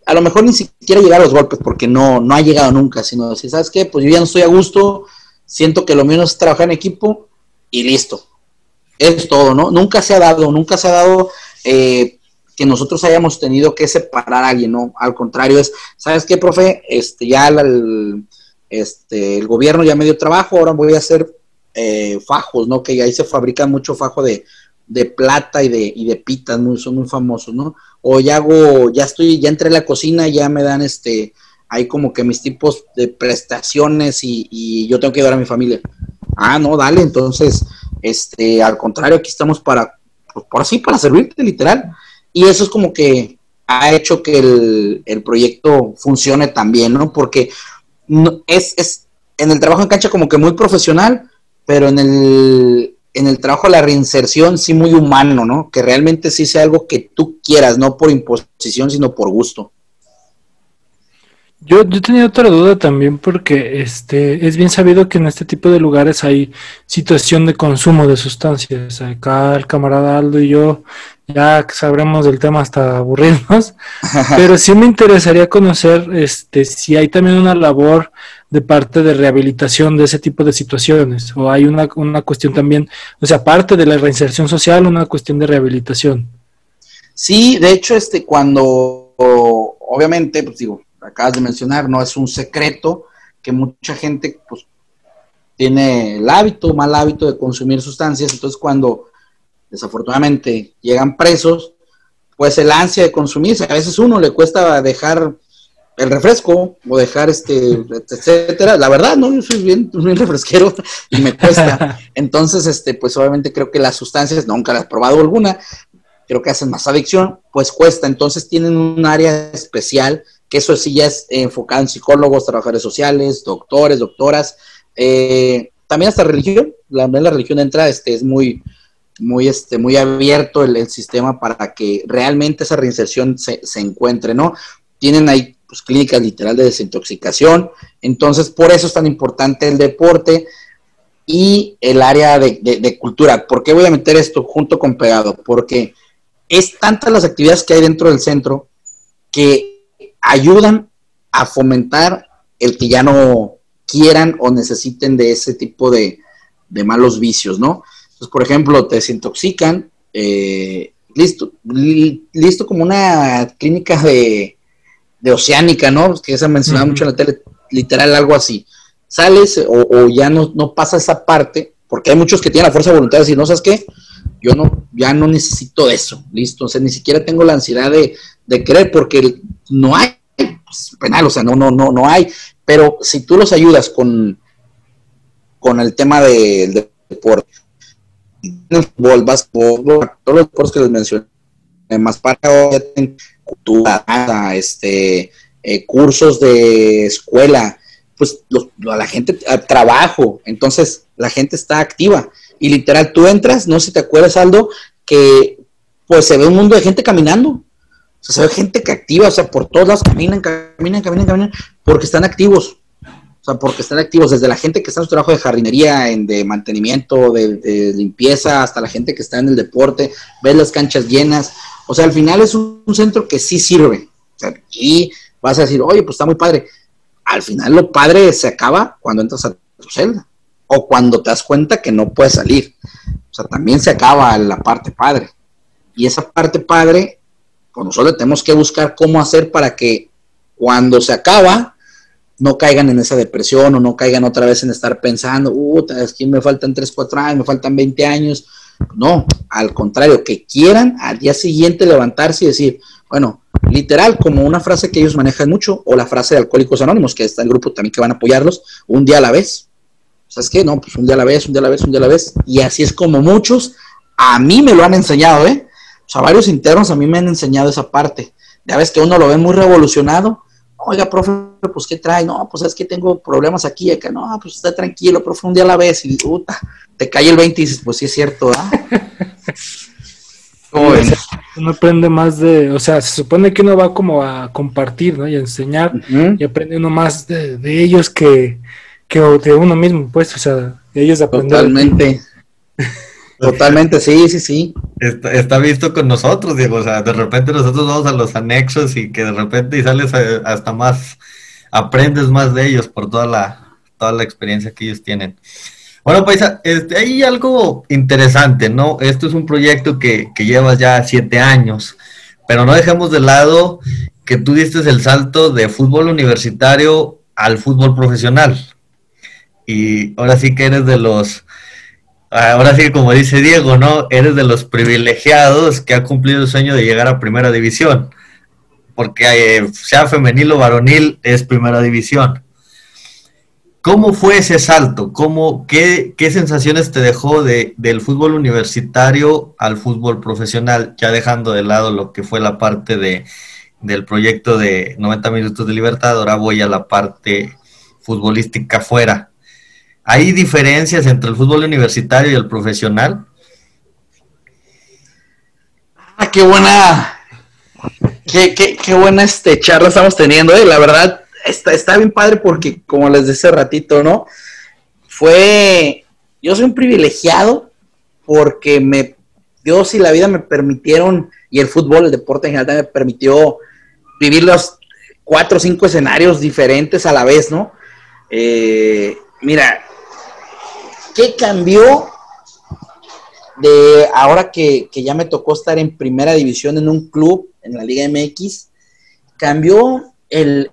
a lo mejor ni siquiera llegar a los golpes, porque no, no ha llegado nunca, sino decir, ¿sabes qué? Pues yo ya no estoy a gusto, siento que lo mío es trabajar en equipo y listo. Es todo, ¿no? Nunca se ha dado, nunca se ha dado eh, que nosotros hayamos tenido que separar a alguien, ¿no? Al contrario, es, ¿sabes qué, profe? Este, ya el, este, el gobierno ya me dio trabajo, ahora voy a hacer eh, fajos, ¿no? Que ahí se fabrican mucho fajo de, de plata y de, y de pitas, son muy famosos, ¿no? O ya hago, ya estoy, ya entré a la cocina, ya me dan este, hay como que mis tipos de prestaciones y, yo tengo que ayudar a mi familia. Ah, no, dale, entonces, este, al contrario, aquí estamos para, pues, por así, para servirte, literal. Y eso es como que ha hecho que el, proyecto funcione también, ¿no? Porque es, es en el trabajo en cancha como que muy profesional, pero en el, en el trabajo la reinserción sí muy humano, ¿no? Que realmente sí sea algo que tú quieras, no por imposición, sino por gusto. Yo, yo tenía otra duda también porque este es bien sabido que en este tipo de lugares hay situación de consumo de sustancias. Acá el camarada Aldo y yo ya sabremos del tema hasta aburrirnos, pero sí me interesaría conocer este si hay también una labor de parte de rehabilitación de ese tipo de situaciones o hay una, una cuestión también, o sea, aparte de la reinserción social, una cuestión de rehabilitación. Sí, de hecho, este cuando obviamente, pues digo, acabas de mencionar, no es un secreto que mucha gente pues, tiene el hábito, mal hábito de consumir sustancias, entonces cuando desafortunadamente llegan presos, pues el ansia de consumirse, a veces uno le cuesta dejar el refresco o dejar este, etcétera. La verdad, no, yo soy bien, bien refresquero y me cuesta. Entonces, este, pues obviamente creo que las sustancias, nunca las he probado alguna, creo que hacen más adicción, pues cuesta. Entonces tienen un área especial, que eso sí ya es enfocado en psicólogos, trabajadores sociales, doctores, doctoras, eh, también hasta religión, la, la religión entra, este, es muy, muy, este, muy abierto el, sistema para que realmente esa reinserción se, se encuentre, ¿no? Tienen ahí pues, clínicas literal de desintoxicación. Entonces, por eso es tan importante el deporte y el área de, cultura. ¿Por qué voy a meter esto junto con pegado? Porque es tantas las actividades que hay dentro del centro que ayudan a fomentar el que ya no quieran o necesiten de ese tipo de, malos vicios, ¿no? Entonces, por ejemplo, te desintoxican, eh, listo, listo como una clínica de, de Oceánica, ¿no? Que se ha mencionado mucho en la tele, literal algo así. Sales o, ya no, no, pasa esa parte, porque hay muchos que tienen la fuerza de voluntad de decir, no, ¿sabes qué? Yo no, ya no necesito eso, listo, o sea, ni siquiera tengo la ansiedad de, de querer, porque no hay pues, penal, o sea, no, no, no, no hay, pero si tú los ayudas con, con el tema del deporte, fútbol, básquetbol, todos los deportes que les mencioné, más para cultura, este, eh, cursos de escuela, pues la gente, trabajo, entonces la gente está activa. Y literal, tú entras, no sé si te acuerdas, Aldo, que pues se ve un mundo de gente caminando. O sea, se ve gente que activa, o sea, por todas lados caminan, caminan, caminan, caminan, porque están activos. O sea, porque están activos, desde la gente que está en su trabajo de jardinería, en, de mantenimiento, de, de, limpieza, hasta la gente que está en el deporte, ves las canchas llenas. O sea, al final es un, centro que sí sirve. y vas a decir, oye, pues está muy padre. Al final lo padre se acaba cuando entras a tu celda o cuando te das cuenta que no puedes salir. O sea, también se acaba la parte padre. Y esa parte padre, pues nosotros tenemos que buscar cómo hacer para que cuando se acaba, no caigan en esa depresión o no caigan otra vez en estar pensando, uh, es que me faltan 3, 4 años, me faltan 20 años, no, al contrario, que quieran al día siguiente levantarse y decir, bueno, literal, como una frase que ellos manejan mucho, o la frase de Alcohólicos Anónimos, que está el grupo también que van a apoyarlos, un día a la vez. ¿Sabes qué? No, pues un día a la vez, un día a la vez, un día a la vez. Y así es como muchos, a mí me lo han enseñado, ¿eh? O sea, varios internos a mí me han enseñado esa parte. Ya ves que uno lo ve muy revolucionado. Oiga, profe, pues ¿qué trae? No, pues es que tengo problemas aquí, acá. No, pues está tranquilo, profe, un día a la vez. Y puta, te cae el 20 y dices, pues sí es cierto, ¿ah? Uno aprende más de, o sea, se supone que uno va como a compartir, ¿no? Y a enseñar, y aprende uno más de, ellos que, que, de uno mismo, pues, o sea, ellos aprenden. Totalmente. Totalmente, sí, sí, sí. Está, visto con nosotros, Diego. O sea, de repente nosotros vamos a los anexos y que de repente y sales hasta más, aprendes más de ellos por toda la, toda la experiencia que ellos tienen. Bueno, Paisa, este, hay algo interesante, ¿no? Esto es un proyecto que, que llevas ya siete años, pero no dejemos de lado que tú diste el salto de fútbol universitario al fútbol profesional. Y ahora sí que eres de los, ahora sí como dice Diego, ¿no? Eres de los privilegiados que ha cumplido el sueño de llegar a primera división. Porque eh, sea femenil o varonil es primera división. ¿Cómo fue ese salto? ¿Cómo, qué, sensaciones te dejó de, del fútbol universitario al fútbol profesional, ya dejando de lado lo que fue la parte de, del proyecto de 90 minutos de libertad, ahora voy a la parte futbolística afuera. ¿Hay diferencias entre el fútbol universitario y el profesional? Ah, qué buena, qué, qué, qué buena este charla estamos teniendo, eh. la verdad está, está bien padre porque, como les decía ratito, ¿no? Fue, yo soy un privilegiado porque me, Dios y la vida me permitieron, y el fútbol, el deporte en general, me permitió vivir los cuatro o cinco escenarios diferentes a la vez, ¿no? Eh, mira, ¿qué cambió de ahora que, que, ya me tocó estar en primera división en un club, en la Liga MX? cambió el,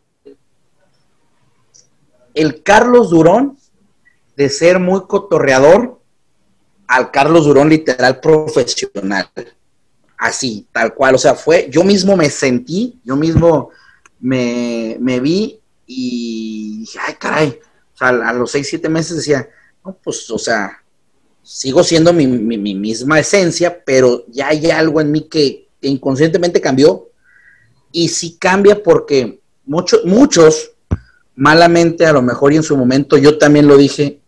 el Carlos Durón de ser muy cotorreador al Carlos Durón literal profesional. Así, tal cual. O sea, fue, yo mismo me sentí, yo mismo me, vi y dije, ay, caray. O sea, a los seis, siete meses decía, no, pues, o sea, sigo siendo mi, misma esencia, pero ya hay algo en mí que, inconscientemente cambió. Y sí cambia porque muchos, muchos, malamente a lo mejor y en su momento, yo también lo dije,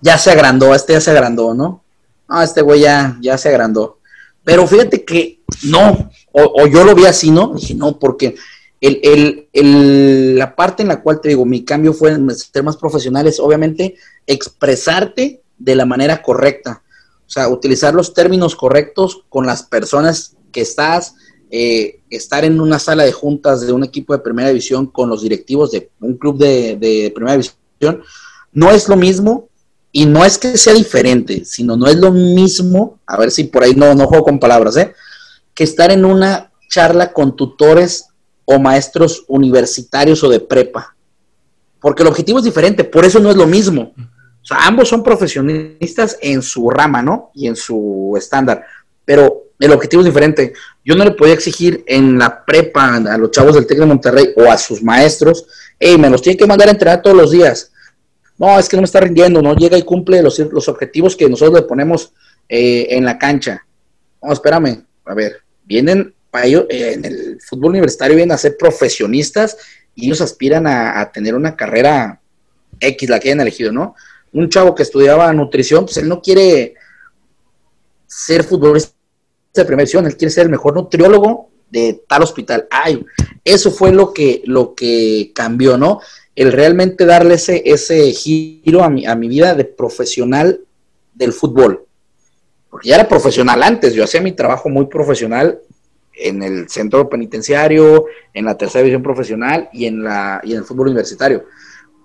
ya se agrandó, este ya se agrandó, ¿no? No, este güey ya, ya se agrandó. Pero fíjate que no, o, yo lo vi así, ¿no? Dije, no, porque el, el, la parte en la cual te digo, mi cambio fue en ser más profesionales, obviamente, expresarte de la manera correcta. O sea, utilizar los términos correctos con las personas que estás, eh, estar en una sala de juntas de un equipo de primera división con los directivos de un club de, de primera división, no es lo mismo y no es que sea diferente, sino no es lo mismo, a ver si por ahí no, no juego con palabras, ¿eh? que estar en una charla con tutores o maestros universitarios o de prepa. Porque el objetivo es diferente, por eso no es lo mismo. O sea, ambos son profesionistas en su rama, ¿no? Y en su estándar. Pero el objetivo es diferente. Yo no le podía exigir en la prepa a los chavos del TEC de Monterrey o a sus maestros, hey, me los tienen que mandar a entrenar todos los días. No, es que no me está rindiendo, no llega y cumple los, los objetivos que nosotros le ponemos eh, en la cancha. No, espérame, a ver, vienen para ellos, eh, en el fútbol universitario vienen a ser profesionistas y ellos aspiran a, tener una carrera X, la que hayan elegido, ¿no? Un chavo que estudiaba nutrición, pues él no quiere ser futbolista de primera división, él quiere ser el mejor nutriólogo de tal hospital. Ay, eso fue lo que, lo que cambió, ¿no? el realmente darle ese, ese giro a mi, a mi vida de profesional del fútbol. Porque ya era profesional antes, yo hacía mi trabajo muy profesional en el centro penitenciario, en la tercera división profesional y en, la, y en el fútbol universitario.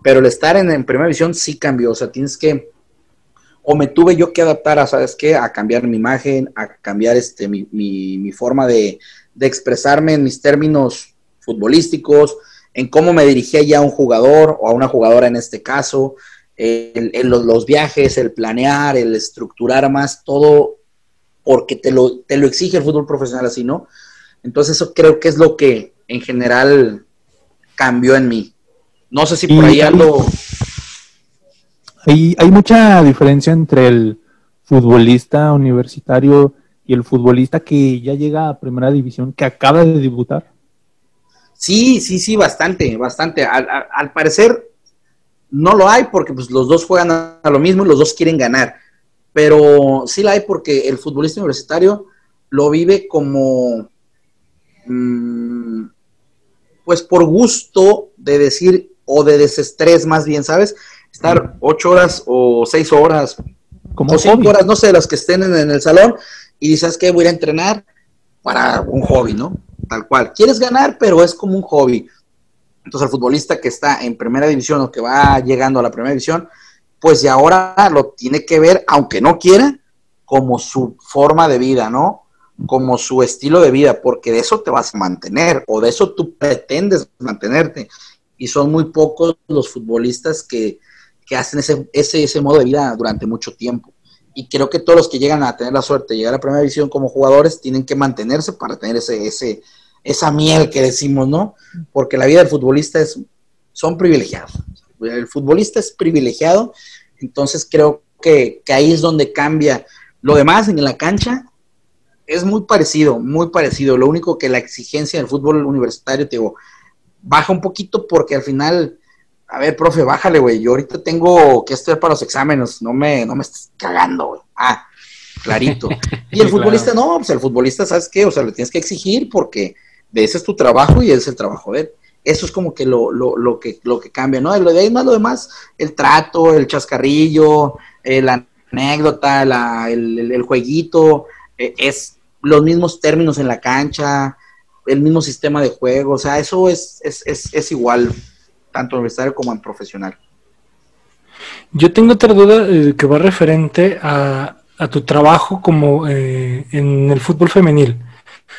Pero el estar en, primera división sí cambió, o sea, tienes que, o me tuve yo que adaptar a, ¿sabes qué? A cambiar mi imagen, a cambiar este, mi, mi, mi forma de, de expresarme en mis términos futbolísticos, en cómo me dirigía ya a un jugador o a una jugadora en este caso, en, los, viajes, el planear, el estructurar más, todo porque te lo, te lo exige el fútbol profesional así, ¿no? Entonces eso creo que es lo que en general cambió en mí. No sé si por ahí algo... Hay, mucha diferencia entre el futbolista universitario y el futbolista que ya llega a primera división, que acaba de debutar. Sí, sí, sí, bastante, bastante. Al, parecer no lo hay porque pues, los dos juegan a, lo mismo y los dos quieren ganar. Pero sí la hay porque el futbolista universitario lo vive como, mm, pues por gusto de decir, o de desestrés más bien, ¿sabes? Estar ocho horas o seis horas, como o cinco horas, no sé, las que estén en, en el salón, y dices que voy a entrenar para un hobby, ¿no? tal cual. Quieres ganar, pero es como un hobby. Entonces el futbolista que está en primera división o que va llegando a la primera división, pues ya ahora lo tiene que ver, aunque no quiera, como su forma de vida, ¿no? Como su estilo de vida, porque de eso te vas a mantener o de eso tú pretendes mantenerte. Y son muy pocos los futbolistas que, que hacen ese, ese, ese modo de vida durante mucho tiempo y creo que todos los que llegan a tener la suerte de llegar a la primera división como jugadores tienen que mantenerse para tener ese, ese, esa miel que decimos, ¿no? Porque la vida del futbolista es, son privilegiados. El futbolista es privilegiado, entonces creo que, ahí es donde cambia. Lo demás en la cancha es muy parecido, muy parecido. Lo único que la exigencia del fútbol universitario, te digo, baja un poquito porque al final a ver, profe, bájale, güey. Yo ahorita tengo que estudiar para los exámenes. No me, no me estés cagando, güey. Ah, clarito. Y el futbolista, no, pues el futbolista, ¿sabes qué? O sea, le tienes que exigir porque ese es tu trabajo y es el trabajo de él. Eso es como que lo, lo, lo que, lo que cambia, ¿no? Lo de ahí más lo demás, el trato, el chascarrillo, eh, la anécdota, la, el, el, jueguito, eh, es los mismos términos en la cancha, el mismo sistema de juego, o sea, eso es, es, es, es igual tanto universitario como en profesional. Yo tengo otra duda eh, que va referente a, tu trabajo como eh, en el fútbol femenil.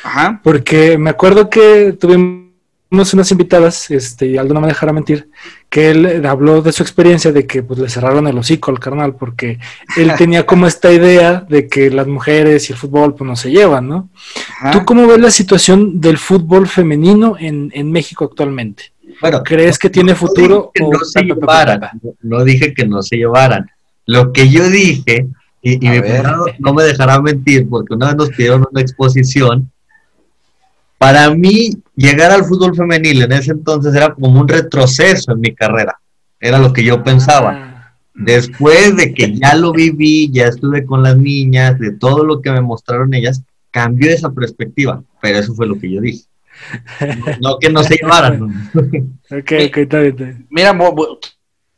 Ajá. Porque me acuerdo que tuvimos unas invitadas, este, y Aldo no me dejará mentir, que él habló de su experiencia de que pues le cerraron el hocico al carnal, porque él tenía como esta idea de que las mujeres y el fútbol pues no se llevan, ¿no? ¿Tú cómo ves la situación del fútbol femenino en, en México actualmente? Bueno, ¿crees que tiene futuro? No, no se llevaran, no dije que no se llevaran. Lo que yo dije, y, y mi no me dejará mentir, porque una vez nos pidieron una exposición para mí, llegar al fútbol femenil en ese entonces era como un retroceso en mi carrera. Era lo que yo pensaba. Ah. Después de que ya lo viví, ya estuve con las niñas, de todo lo que me mostraron ellas, cambió esa perspectiva. Pero eso fue lo que yo dije. No, que no se llevaran. ok, ok, está bien. Mira,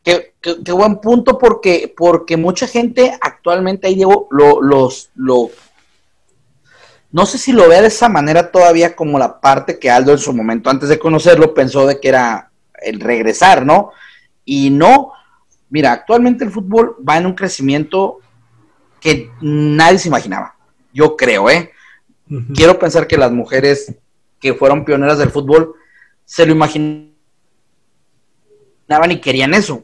qué, qué, buen punto porque, porque mucha gente actualmente ahí, Diego, lo, los, lo no sé si lo vea de esa manera todavía como la parte que Aldo en su momento, antes de conocerlo, pensó de que era el regresar, ¿no? Y no, mira, actualmente el fútbol va en un crecimiento que nadie se imaginaba. Yo creo, ¿eh? Quiero pensar que las mujeres que fueron pioneras del fútbol se lo imaginaban y querían eso.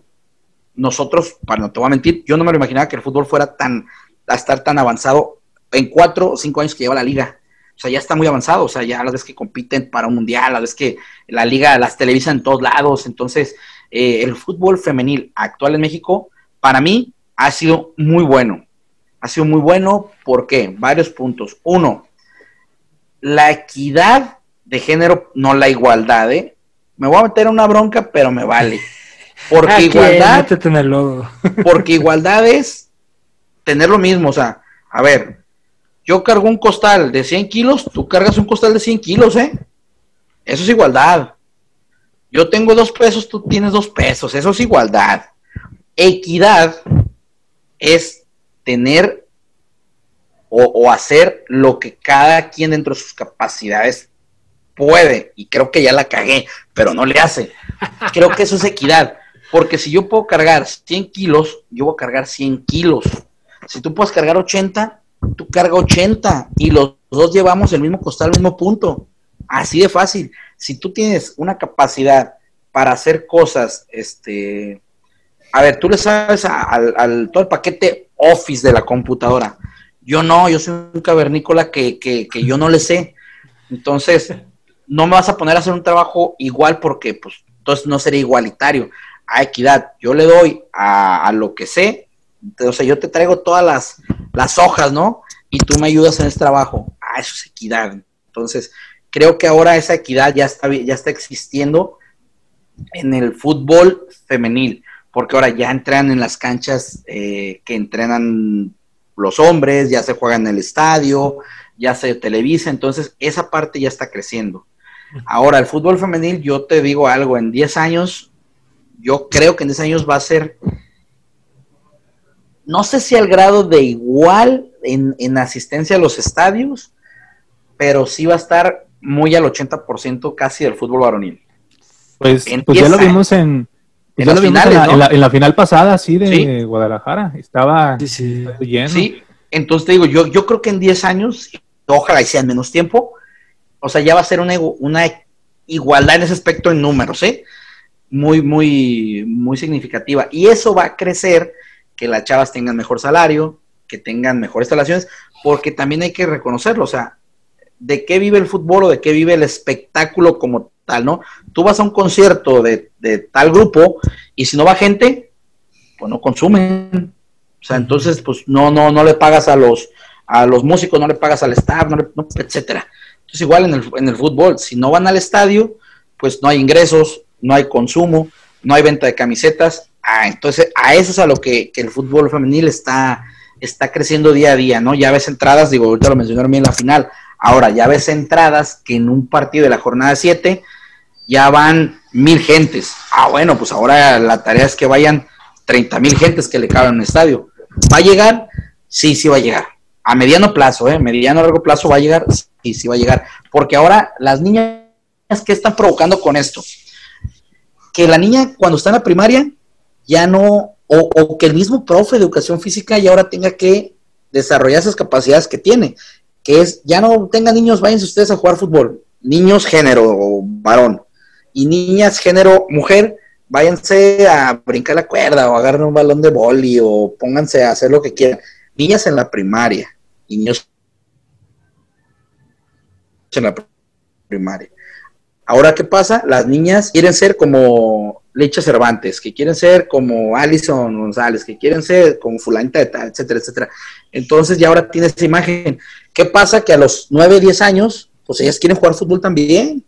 Nosotros, para no te voy a mentir, yo no me lo imaginaba que el fútbol fuera tan, a estar tan avanzado en cuatro o cinco años que lleva la liga. O sea, ya está muy avanzado, o sea, ya a la vez que compiten para un mundial, a la vez que la liga las televisa en todos lados. Entonces, eh, el fútbol femenil actual en México, para mí, ha sido muy bueno. Ha sido muy bueno, ¿por qué? Varios puntos. Uno, la equidad de género, no la igualdad, ¿eh? Me voy a meter una bronca, pero me vale. Porque ah, igualdad. porque igualdad es tener lo mismo, o sea, a ver, yo cargo un costal de 100 kilos, tú cargas un costal de 100 kilos, ¿eh? Eso es igualdad. Yo tengo dos pesos, tú tienes dos pesos, eso es igualdad. Equidad es tener o, hacer lo que cada quien dentro de sus capacidades puede. Y creo que ya la cagué, pero no le hace. Creo que eso es equidad. Porque si yo puedo cargar 100 kilos, yo voy a cargar 100 kilos. Si tú puedes cargar 80, tú carga 80 y los dos llevamos el mismo costal, el mismo punto. Así de fácil. Si tú tienes una capacidad para hacer cosas, este, a ver, tú le sabes al, todo el paquete Office de la computadora. Yo no, yo soy un cavernícola que, que, que yo no le sé. Entonces, no me vas a poner a hacer un trabajo igual porque, pues, entonces no sería igualitario. A equidad, yo le doy a, lo que sé o sea, yo te traigo todas las, las hojas, ¿no? Y tú me ayudas en este trabajo. Ah, eso es equidad. Entonces, creo que ahora esa equidad ya está, ya está existiendo en el fútbol femenil, porque ahora ya entran en las canchas eh, que entrenan los hombres, ya se juega en el estadio, ya se televisa, entonces esa parte ya está creciendo. Ahora, el fútbol femenil, yo te digo algo, en 10 años, yo creo que en 10 años va a ser no sé si al grado de igual en, asistencia a los estadios, pero sí va a estar muy al 80% casi del fútbol varonil. Pues, pues ya lo vimos en, en, la, final pasada, sí, de Guadalajara. Estaba sí, lleno. Sí, entonces te digo, yo, yo creo que en 10 años, ojalá y sea en menos tiempo, o sea, ya va a ser una, una igualdad en ese aspecto en números, ¿eh? Muy, muy, muy significativa. Y eso va a crecer que las chavas tengan mejor salario, que tengan mejores instalaciones, porque también hay que reconocerlo, o sea, de qué vive el fútbol o de qué vive el espectáculo como tal, ¿no? Tú vas a un concierto de, tal grupo y si no va gente, pues no consumen. O sea, entonces, pues no, no, no le pagas a los, a los músicos, no le pagas al staff, no, etcétera. Entonces, igual en el, en el fútbol, si no van al estadio, pues no hay ingresos, no hay consumo, no hay venta de camisetas, Ah, entonces, a eso es a lo que, el fútbol femenil está, está creciendo día a día, ¿no? Ya ves entradas, digo, ahorita lo mencionaron bien en la final, ahora ya ves entradas que en un partido de la jornada 7 ya van mil gentes. Ah, bueno, pues ahora la tarea es que vayan 30 mil gentes que le caben en estadio. ¿Va a llegar? Sí, sí va a llegar. A mediano plazo, ¿eh? Mediano a largo plazo va a llegar, sí, sí va a llegar. Porque ahora las niñas, ¿qué están provocando con esto? Que la niña cuando está en la primaria ya no, o, que el mismo profe de educación física ya ahora tenga que desarrollar esas capacidades que tiene. que es, ya no tengan niños, váyanse ustedes a jugar fútbol. Niños género varón y niñas género mujer, váyanse a brincar la cuerda o agarren un balón de boli o pónganse a hacer lo que quieran. Niñas en la primaria y niños en la primaria. Ahora, ¿qué pasa? Las niñas quieren ser como Lecha Cervantes, que quieren ser como Alison González, que quieren ser como fulanita de tal, etcétera, etcétera. Entonces ya ahora tiene esa imagen. ¿Qué pasa? Que a los 9, 10 años, pues ellas quieren jugar fútbol también.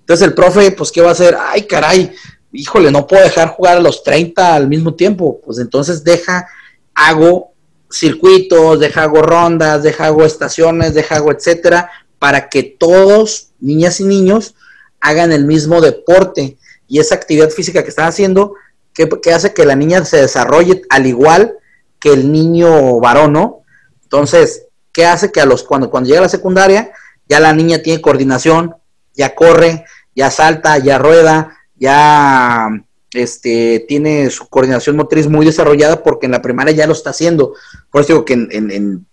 Entonces el profe, pues, ¿qué va a hacer? Ay, caray, híjole, no puedo dejar jugar a los 30 al mismo tiempo. Pues entonces deja, hago circuitos, deja hago rondas, deja hago estaciones, deja hago etcétera, para que todos, niñas y niños, hagan el mismo deporte y esa actividad física que están haciendo, que, hace que la niña se desarrolle al igual que el niño varón, ¿no? Entonces, ¿qué hace que a los cuando, cuando llega a la secundaria, ya la niña tiene coordinación, ya corre, ya salta, ya rueda, ya este, tiene su coordinación motriz muy desarrollada porque en la primaria ya lo está haciendo. Por eso digo que en, en, en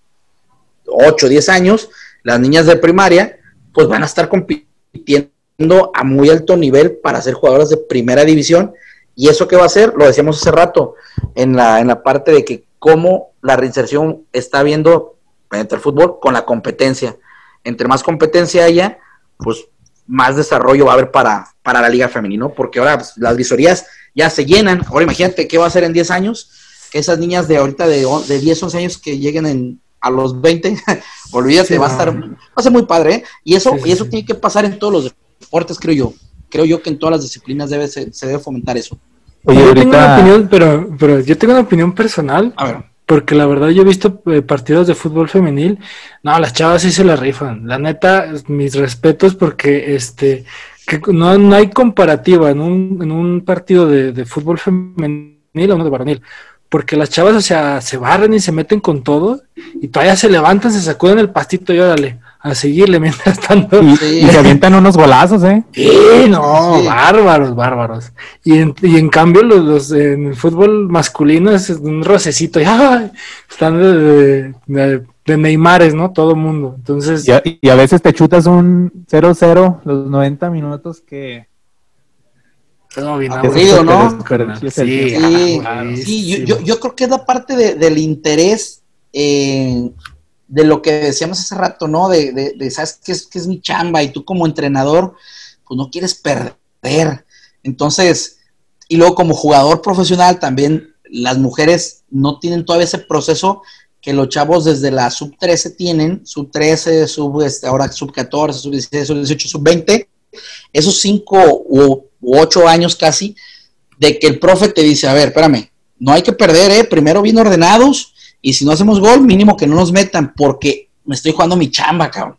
8 o 10 años, las niñas de primaria, pues van a estar compitiendo a muy alto nivel para ser jugadoras de primera división. ¿Y eso qué va a hacer? Lo decíamos hace rato, en la, en la parte de que cómo la reinserción está viendo entre el fútbol con la competencia. Entre más competencia haya, pues más desarrollo va a haber para, para la liga femenina, porque ahora pues, las visorías ya se llenan. Ahora imagínate qué va a hacer en 10 años, que esas niñas de ahorita de, de 10, 11 años que lleguen en, a los 20, olvídate, va a estar, va a ser muy padre, ¿eh? Y eso, y eso tiene que pasar en todos los deportes, creo yo. Creo yo que en todas las disciplinas debe se, debe fomentar eso. Oye, yo tengo una opinión, pero, pero yo tengo una opinión personal. A ver. Porque la verdad yo he visto eh, partidos de fútbol femenil. No, las chavas sí se la rifan. La neta, mis respetos porque este que no, no hay comparativa en un, en un partido de, de fútbol femenil o uno de varonil porque las chavas, o sea, se barren y se meten con todo, y todavía se levantan, se sacuden el pastito y órale, a seguirle mientras tanto. Y, se avientan unos golazos, ¿eh? Sí, no, bárbaros, bárbaros. Y en, y en cambio, los, los, en el fútbol masculino es un rocecito, y están de, de, de, Neymares, ¿no? Todo el mundo. Entonces. Y y a veces te chutas un 0-0 los 90 minutos que aburrido, ¿no? Sí, yo, yo, creo que es la parte del interés eh, de lo que decíamos hace rato, ¿no? De, de, ¿sabes qué es, qué es mi chamba? Y tú como entrenador, pues no quieres perder. Entonces, y luego como jugador profesional también, las mujeres no tienen todavía ese proceso que los chavos desde la sub 13 tienen, sub 13, sub, este, ahora sub 14, sub 16, sub 18, sub 20, esos cinco ocho años casi, de que el profe te dice, a ver, espérame, no hay que perder, ¿eh? Primero bien ordenados y si no hacemos gol, mínimo que no nos metan porque me estoy jugando mi chamba, cabrón.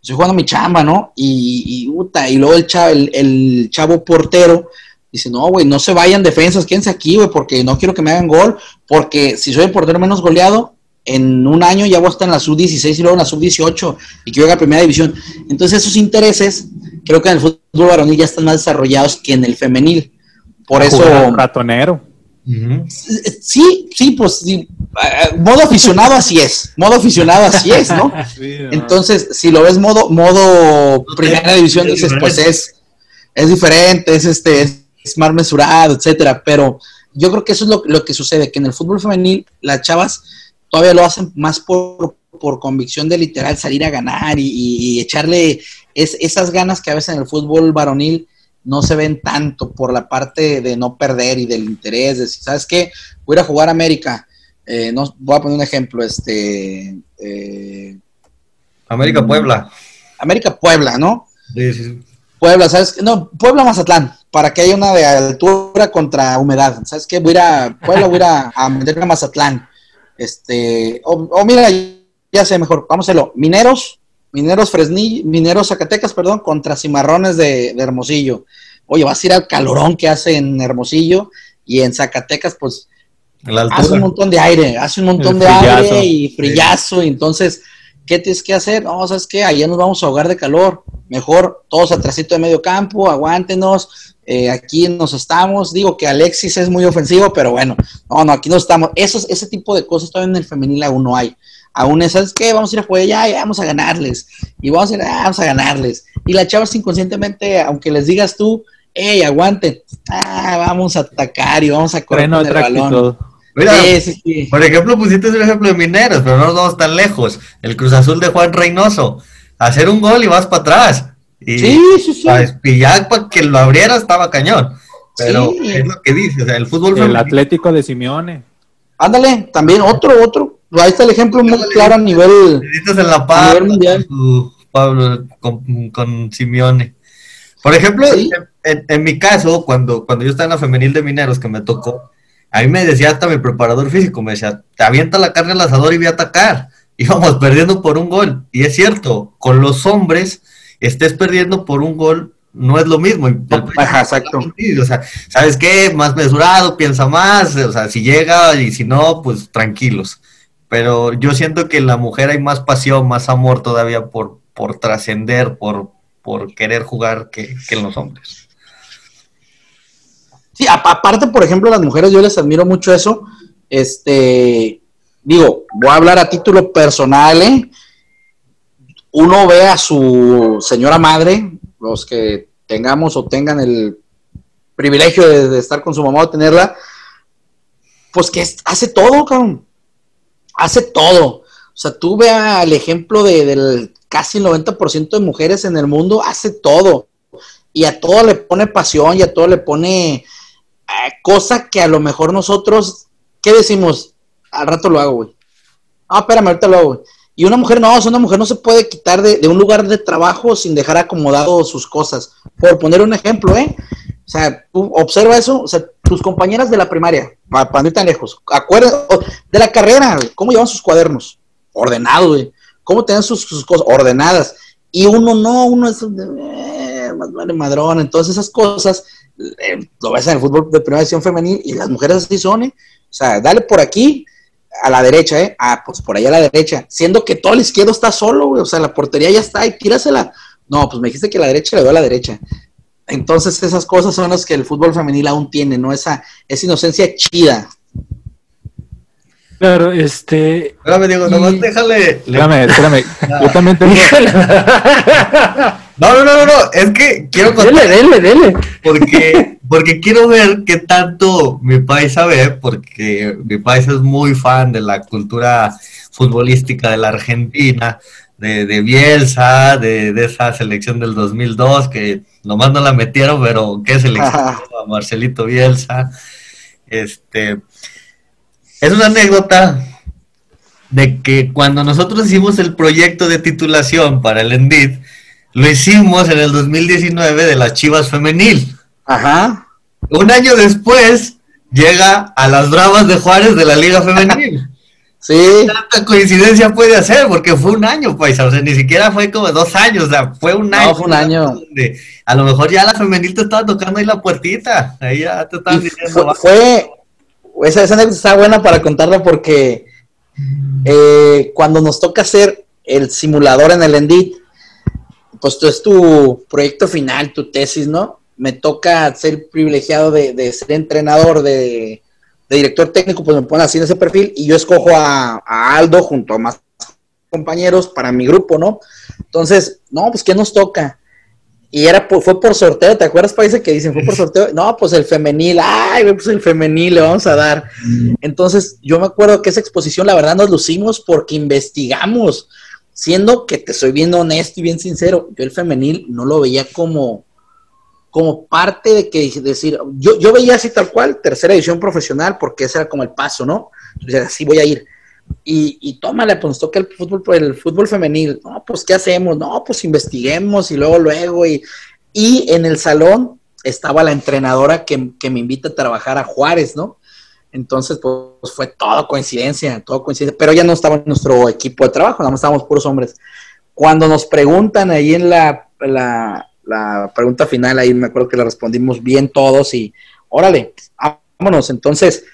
Estoy jugando mi chamba, ¿no? Y, y, y luego el chavo, el, chavo portero dice, no, güey, no se vayan defensas, quédense aquí, güey, porque no quiero que me hagan gol, porque si soy el portero menos goleado, en un año ya voy a estar en la sub-16 y luego en la sub-18 y quiero llegar a primera división. Entonces esos intereses creo que en el fútbol varonil ya están más desarrollados que en el femenil. Por eso... Ratonero. Sí, sí, pues sí. Eh, modo aficionado así es, modo aficionado así es, ¿no? Entonces, si lo ves modo, modo primera división, dices, pues es, es diferente, es este, es más mesurado, etcétera. Pero yo creo que eso es lo, lo que sucede, que en el fútbol femenil las chavas todavía lo hacen más por, convicción de literal salir a ganar y, echarle es, esas ganas que a veces en el fútbol varonil no se ven tanto por la parte de no perder y del interés, de si, ¿sabes qué? Voy a ir a jugar a América. Eh, no, voy a poner un ejemplo, este... Eh, América Puebla. América Puebla, ¿no? Sí, sí. Puebla, ¿sabes? No, Puebla Mazatlán, para que haya una de altura contra humedad. ¿Sabes qué? Voy a ir a Puebla, voy a ir a, meterme a Mazatlán. Este, o, mira, ya sé mejor, vamos a hacerlo. Mineros, Mineros Fresnillo, Mineros Zacatecas, perdón, contra Cimarrones de, Hermosillo. Oye, vas a ir al calorón que hace en Hermosillo y en Zacatecas, pues hace un montón de aire, hace un montón de aire y frillazo, y entonces, ¿qué tienes que hacer? No, ¿sabes qué? Allá nos vamos a ahogar de calor. Mejor todos atrásito de medio campo, aguántenos, eh, aquí nos estamos, digo que Alexis es muy ofensivo, pero bueno, no, no, aquí no estamos. ese tipo de cosas todavía en el femenil aún no hay. Aún esas que vamos a ir a jugar, ya, ya, vamos a ganarles. Y vamos a ir, ah, vamos a ganarles. Y las chavas inconscientemente, aunque les digas tú, hey, aguanten, ah, vamos a atacar y vamos a correr con el balón. Por ejemplo, pusiste un ejemplo de Mineros, pero no nos vamos tan lejos. El Cruz Azul de Juan Reynoso. Hacer un gol y vas para atrás. Y sí, sí, sí. Y ya para que lo abriera estaba cañón. Pero es lo que dice, o sea, el fútbol. El Atlético de Simeone. Ándale, también otro, otro. Ahí está el ejemplo muy claro a nivel. en la paz, Pablo, con, con Simeone. Por ejemplo, en, mi caso, cuando, cuando yo estaba en la femenil de mineros que me tocó, a mí me decía hasta mi preparador físico, me decía, te avienta la carne al asador y voy a atacar. Íbamos perdiendo por un gol. Y es cierto, con los hombres, estés perdiendo por un gol, no es lo mismo. Ajá, exacto. O sea, ¿sabes qué? Más mesurado, piensa más, o sea, si llega y si no, pues tranquilos. Pero yo siento que en la mujer hay más pasión, más amor todavía por, por trascender, por, por querer jugar que, en los hombres. Sí, aparte, por ejemplo, las mujeres, yo les admiro mucho eso. Este, digo, voy a hablar a título personal, ¿eh? Uno ve a su señora madre, los que tengamos o tengan el privilegio de, estar con su mamá o tenerla, pues que hace todo, cabrón. Hace todo. O sea, tú ve al ejemplo de, del casi el 90% de mujeres en el mundo, hace todo. Y a todo le pone pasión y a todo le pone eh, cosa que a lo mejor nosotros, ¿qué decimos? Al rato lo hago, güey. Ah, espérame, ahorita lo hago, güey. Y una mujer no, una mujer no se puede quitar de, un lugar de trabajo sin dejar acomodado sus cosas. Por poner un ejemplo, ¿eh? O sea, tú observa eso, o sea, tus compañeras de la primaria, para, no ir tan lejos, acuerda, de la carrera, ¿cómo llevan sus cuadernos? Ordenados, güey. ¿Cómo tenían sus, cosas ordenadas? Y uno no, uno es eh, más vale madrón. Entonces esas cosas, eh, lo ves en el fútbol de primera edición femenil y las mujeres así son, ¿eh? O sea, dale por aquí, a la derecha, ¿eh? Ah, pues por allá a la derecha. Siendo que todo el izquierdo está solo, güey. O sea, la portería ya está y tírasela. No, pues me dijiste que la derecha le doy a la derecha. Entonces esas cosas son las que el fútbol femenil aún tiene, ¿no? Esa, esa inocencia chida. Claro, este. Espérame, Diego, nomás déjale. Espérame, espérame. Yo también tengo. no, no, no, no, es que quiero contar. Dele, dele, dele. Porque, porque quiero ver qué tanto mi país sabe, porque mi país es muy fan de la cultura futbolística de la Argentina, de, de Bielsa, de, de esa selección del 2002, que nomás no la metieron, pero qué selección, a Marcelito Bielsa. Este es una anécdota de que cuando nosotros hicimos el proyecto de titulación para el Endid, lo hicimos en el 2019 de las Chivas Femenil. Ajá. Un año después llega a las Bravas de Juárez de la Liga Femenil. Sí. Tanta coincidencia puede hacer, porque fue un año, paisa. O sea, ni siquiera fue como dos años, o sea, fue un año. No, fue un año. a lo mejor ya la femenil te estaba tocando ahí la puertita. Ahí ya te estaban diciendo. fue, esa, esa está buena para contarla porque eh, cuando nos toca hacer el simulador en el Endit, pues es tu proyecto final, tu tesis, ¿no? Me toca ser privilegiado de, ser entrenador, de, director técnico, pues me ponen así en ese perfil y yo escojo a, a Aldo junto a más compañeros para mi grupo, ¿no? Entonces, no, pues ¿qué nos toca? Y era fue por sorteo, ¿te acuerdas, países que dicen fue por sorteo? No, pues el femenil, ay, pues el femenil le vamos a dar. Entonces, yo me acuerdo que esa exposición, la verdad, nos lucimos porque investigamos, siendo que te soy bien honesto y bien sincero, yo el femenil no lo veía como, como parte de que decir, yo, yo veía así tal cual, tercera edición profesional, porque ese era como el paso, ¿no? Entonces, así voy a ir y, y tómale, pues nos toca el fútbol, el fútbol femenil. No, pues, ¿qué hacemos? No, pues investiguemos y luego, luego. Y, y en el salón estaba la entrenadora que, me invita a trabajar a Juárez, ¿no? Entonces, pues fue todo coincidencia, todo coincidencia. Pero ya no estaba en nuestro equipo de trabajo, nada más estábamos puros hombres. Cuando nos preguntan ahí en la, la pregunta final, ahí me acuerdo que la respondimos bien todos y órale, vámonos. Entonces,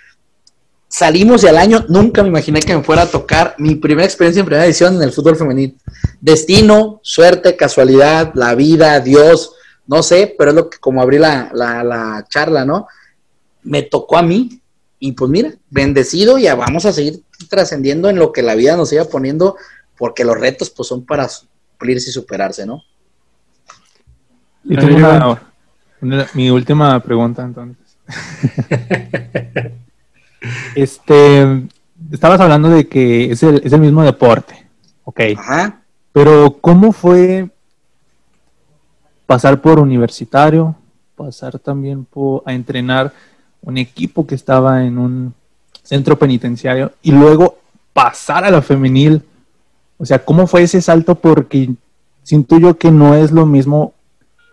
salimos y al año nunca me imaginé que me fuera a tocar mi primera experiencia en primera edición en el fútbol femenil. Destino, suerte, casualidad, la vida, Dios, no sé, pero es lo que como abrí la, la, charla, ¿no? Me tocó a mí y pues mira, bendecido y vamos a seguir trascendiendo en lo que la vida nos siga poniendo, porque los retos pues son para cumplirse y superarse, ¿no? Y mi última pregunta entonces. este, estabas hablando de que es el, es el mismo deporte, ok. Ajá. Pero ¿cómo fue pasar por universitario, pasar también por, a entrenar un equipo que estaba en un centro penitenciario y luego pasar a la femenil. O sea, ¿cómo fue ese salto? Porque siento yo que no es lo mismo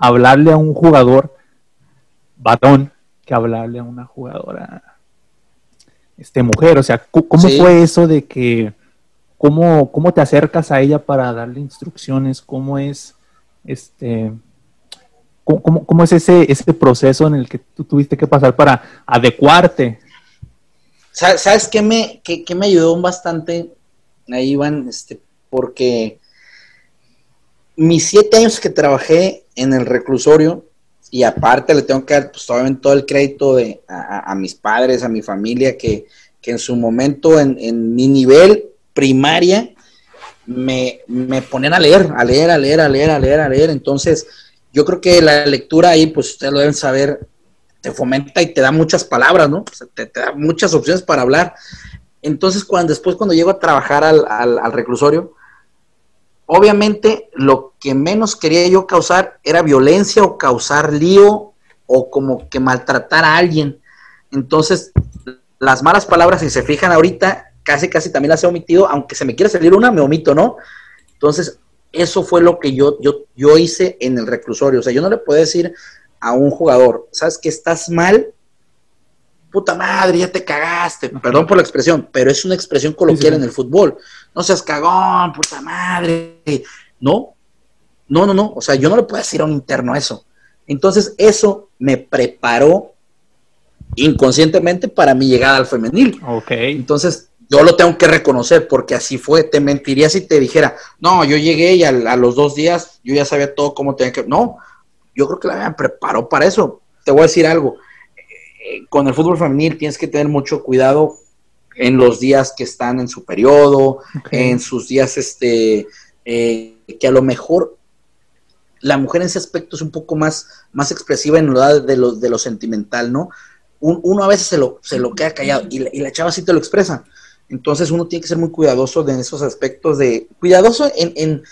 hablarle a un jugador batón que hablarle a una jugadora este mujer. O sea, ¿cómo fue eso de que cómo, cómo te acercas a ella para darle instrucciones? ¿Cómo es este ¿Cómo, es ese, ese proceso en el que tú tuviste que pasar para adecuarte? ¿Sabes qué me, qué, me ayudó bastante ahí, Iván? Este, porque mis siete años que trabajé en el reclusorio, y aparte le tengo que dar pues, obviamente todo el crédito de, a, mis padres, a mi familia, que, en su momento en, en mi nivel primaria me, me, ponían a leer, a leer, a leer, a leer, a leer, a leer. Entonces, yo creo que la lectura ahí, pues ustedes lo deben saber, te fomenta y te da muchas palabras, ¿no? te, da muchas opciones para hablar. Entonces, cuando después cuando llego a trabajar al, al, reclusorio, obviamente lo que menos quería yo causar era violencia o causar lío o como que maltratar a alguien. Entonces, las malas palabras, si se fijan ahorita, casi casi también las he omitido, aunque se me quiera salir una, me omito, ¿no? Entonces, eso fue lo que yo, yo, yo hice en el reclusorio. O sea, yo no le puedo decir a un jugador, ¿sabes que estás mal? Puta madre, ya te cagaste. Perdón por la expresión, pero es una expresión coloquial en el fútbol. No seas cagón, puta madre. No, no, no, no. O sea, yo no le puedo decir a un interno eso. Entonces, eso me preparó inconscientemente para mi llegada al femenil. Ok. Entonces, yo lo tengo que reconocer porque así fue. Te mentiría si te dijera, no, yo llegué y a, los dos días yo ya sabía todo cómo tenía que. No, yo creo que la me preparó para eso. Te voy a decir algo. Eh, con el fútbol femenil tienes que tener mucho cuidado en los días que están en su periodo, en sus días este, eh, que a lo mejor la mujer en ese aspecto es un poco más, más expresiva en lo de lo, de lo sentimental, ¿no? uno a veces se lo, se lo queda callado y y la chava sí te lo expresa. Entonces uno tiene que ser muy cuidadoso en esos aspectos de, cuidadoso en,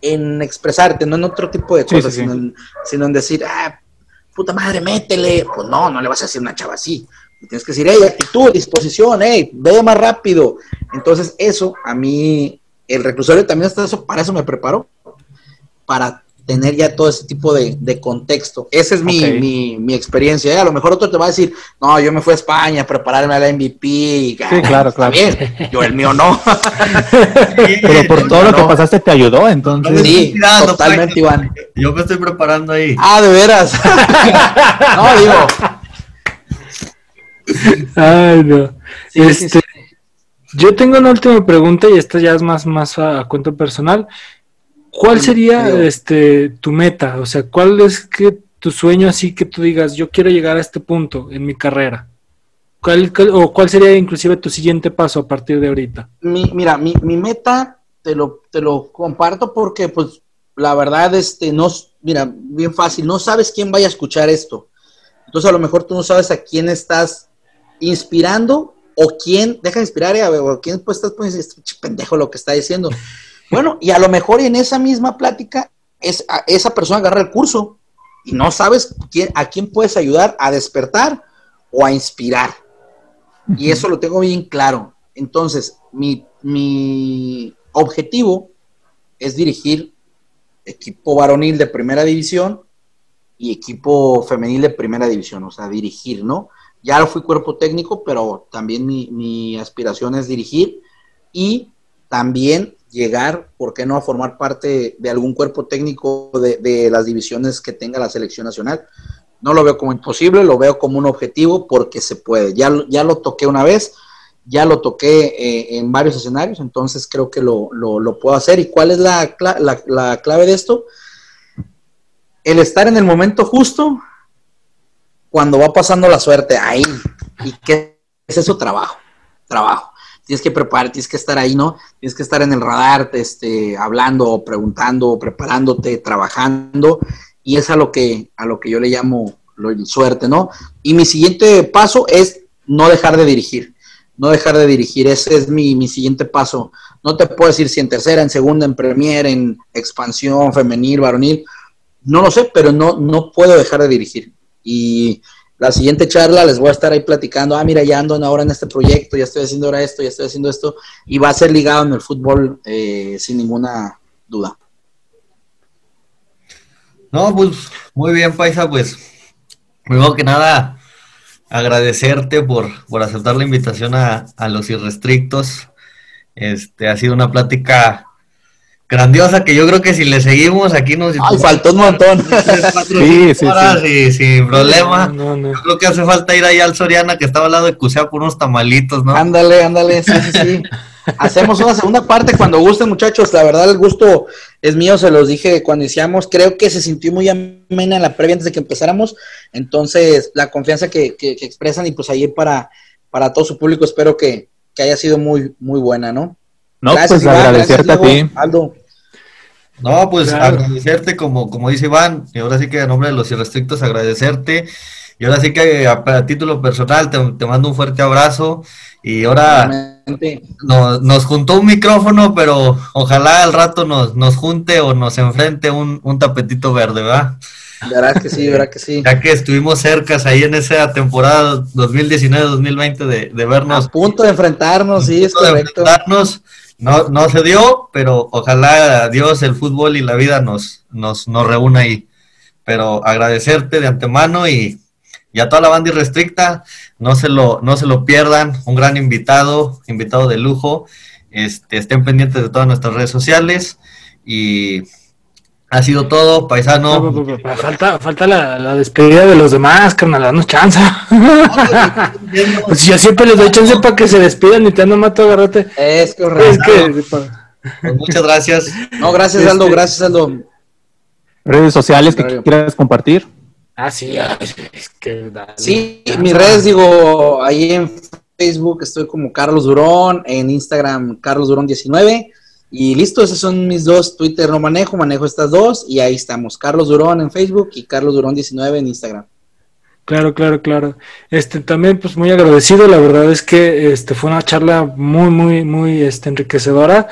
en, expresarte, no en otro tipo de cosas, Sino, en, decir, ah, puta madre, métele. Pues no, no le vas a decir una chava así. Tienes que decir, hey, actitud, disposición, hey, ve más rápido. Entonces eso, a mí, el reclusorio también está eso, para eso me preparo, para tener ya todo ese tipo de, contexto. Esa es mi, mi, experiencia. ¿eh? A lo mejor otro te va a decir, no, yo me fui a España a prepararme a la MVP. sí, claro, claro. Bien. Yo el mío no. Pero por todo lo que pasaste te ayudó, entonces. Sí, totalmente, Iván. Yo me estoy preparando ahí. Ah, de veras. no, digo. Ay, no. este, Yo tengo una última pregunta y esta ya es más, más a cuento personal. ¿Cuál sería este tu meta? O sea, ¿cuál es que tu sueño así que tú digas, yo quiero llegar a este punto en mi carrera? ¿Cuál, o cuál sería inclusive tu siguiente paso a partir de ahorita? Mi, mira, mi, mi meta te lo, te lo comparto porque pues la verdad, este, no, mira, bien fácil, no sabes quién vaya a escuchar esto. Entonces a lo mejor tú no sabes a quién estás inspirando o quién, deja de inspirar, a o quién pues estás poniendo este pendejo lo que está diciendo. Bueno, y a lo mejor en esa misma plática es, esa persona agarra el curso y no sabes quién, a quién puedes ayudar a despertar o a inspirar. Y eso lo tengo bien claro. Entonces, mi, mi objetivo es dirigir equipo varonil de primera división y equipo femenil de primera división, o sea, dirigir, ¿no? Ya lo fui cuerpo técnico, pero también mi, mi aspiración es dirigir y también llegar, ¿por qué no?, a formar parte de algún cuerpo técnico de, las divisiones que tenga la selección nacional. No lo veo como imposible, lo veo como un objetivo porque se puede. Ya, ya lo toqué una vez, ya lo toqué eh, en varios escenarios, entonces creo que lo, puedo hacer. ¿Y cuál es la, la, clave de esto? El estar en el momento justo cuando va pasando la suerte ahí. ¿Y qué es eso? Trabajo, trabajo. Tienes que preparar, tienes que estar ahí, ¿no? Tienes que estar en el radar, este, hablando, preguntando, preparándote, trabajando, y es a lo que, a lo que yo le llamo suerte, ¿no? Y mi siguiente paso es no dejar de dirigir, no dejar de dirigir, ese es mi, mi siguiente paso. No te puedo decir si en tercera, en segunda, en premier, en expansión, femenil, varonil, no lo sé, pero no, no puedo dejar de dirigir. Y la siguiente charla les voy a estar ahí platicando, ah, mira, ya ando ahora en este proyecto, ya estoy haciendo ahora esto, ya estoy haciendo esto, y va a ser ligado en el fútbol eh, sin ninguna duda. No, pues muy bien, Paisa, pues primero que nada agradecerte por, por aceptar la invitación a, a los irrestrictos. Este ha sido una plática grandiosa que yo creo que si le seguimos aquí nos... Ay, faltó un montón. sí, sí, sí. sin problema. Yo creo que hace falta ir ahí al Soriana que estaba al lado de Cusea por unos tamalitos, ¿no? Ándale, ándale, sí, sí, sí. Hacemos una segunda parte cuando gusten, muchachos. La verdad, el gusto es mío, se los dije cuando iniciamos. Creo que se sintió muy amena la previa antes de que empezáramos. Entonces, la confianza que, que, expresan y pues ahí para, para todo su público, espero que, que haya sido muy, muy buena, ¿no? No, pues agradecerte a ti. Aldo. No, pues agradecerte, como, como dice Iván, y ahora sí que a nombre de los irrestrictos agradecerte. Y ahora sí que a, título personal te, mando un fuerte abrazo. Y ahora nos, nos, juntó un micrófono, pero ojalá al rato nos, nos junte o nos enfrente un, un tapetito verde, ¿verdad? Verás que sí, verás que sí. Ya que estuvimos cercas ahí en esa temporada 2019-2020 de, de vernos. A punto de enfrentarnos, sí, es correcto. enfrentarnos no, no se dio, pero ojalá Dios, el fútbol y la vida nos, nos, nos reúna ahí. Pero agradecerte de antemano y, a toda la banda irrestricta, no se lo, no se lo pierdan, un gran invitado, invitado de lujo. Este, estén pendientes de todas nuestras redes sociales y ha sido todo, paisano. falta falta la, despedida de los demás, carnal, danos chance. pues yo siempre les doy chance para que se despidan y te ando mato agarrate. Es correcto. Pues muchas gracias. No, gracias Aldo, este, gracias Aldo. Redes sociales que quieras compartir. Ah, sí, es que Sí, mis redes digo, ahí en Facebook estoy como Carlos Durón, en Instagram Carlos Durón 19 y listo, esos son mis dos Twitter, no manejo, manejo estas dos y ahí estamos. Carlos Durón en Facebook y Carlos Durón 19 en Instagram. Claro, claro, claro. Este también pues muy agradecido, la verdad es que este fue una charla muy muy muy este enriquecedora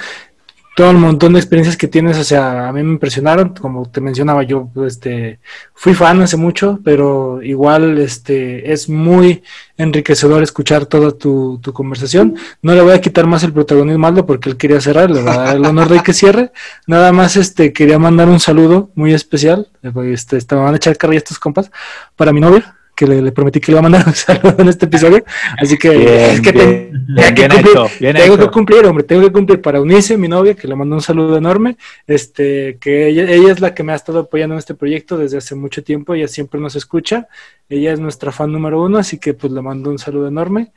todo el montón de experiencias que tienes, o sea, a mí me impresionaron, como te mencionaba yo, este, fui fan hace mucho, pero igual, este, es muy enriquecedor escuchar toda tu, tu conversación. No le voy a quitar más el protagonismo a porque él quería cerrar, le voy a dar el honor de que cierre. Nada más, este, quería mandar un saludo muy especial, este, me van a echar carrilla estos compas, para mi novia que le, prometí que le iba a mandar un saludo en este episodio. Así que es que tengo que cumplir, hombre, tengo que cumplir para unirse mi novia, que le mando un saludo enorme. Este, que ella, ella es la que me ha estado apoyando en este proyecto desde hace mucho tiempo, ella siempre nos escucha, ella es nuestra fan número uno, así que pues le mando un saludo enorme.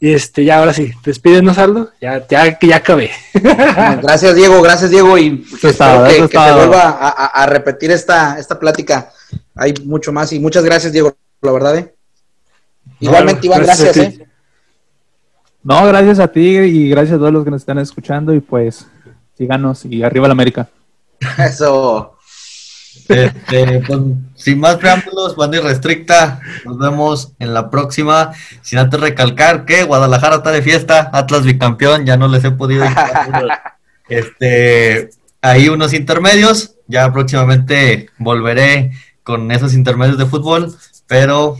Y este, ya ahora sí, despídenos Aldo, ya, ya, ya acabé. Gracias Diego, gracias Diego, y que, se vuelva a, a, repetir esta, esta plática. Hay mucho más y muchas gracias Diego la verdad, ¿eh? Igualmente, Iván, gracias, ¿eh? No, gracias a ti y gracias a todos los que nos están escuchando y pues síganos y arriba la América. Eso. Este, pues, sin más preámbulos, banda restricta, nos vemos en la próxima. Sin antes recalcar que Guadalajara está de fiesta, Atlas bicampeón, ya no les he podido este, hay unos intermedios, ya próximamente volveré con esos intermedios de fútbol, pero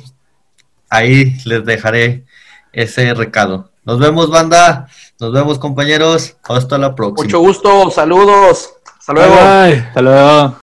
ahí les dejaré ese recado. Nos vemos, banda. Nos vemos, compañeros. Hasta la próxima. Mucho gusto. Saludos. Hasta luego. Hasta luego.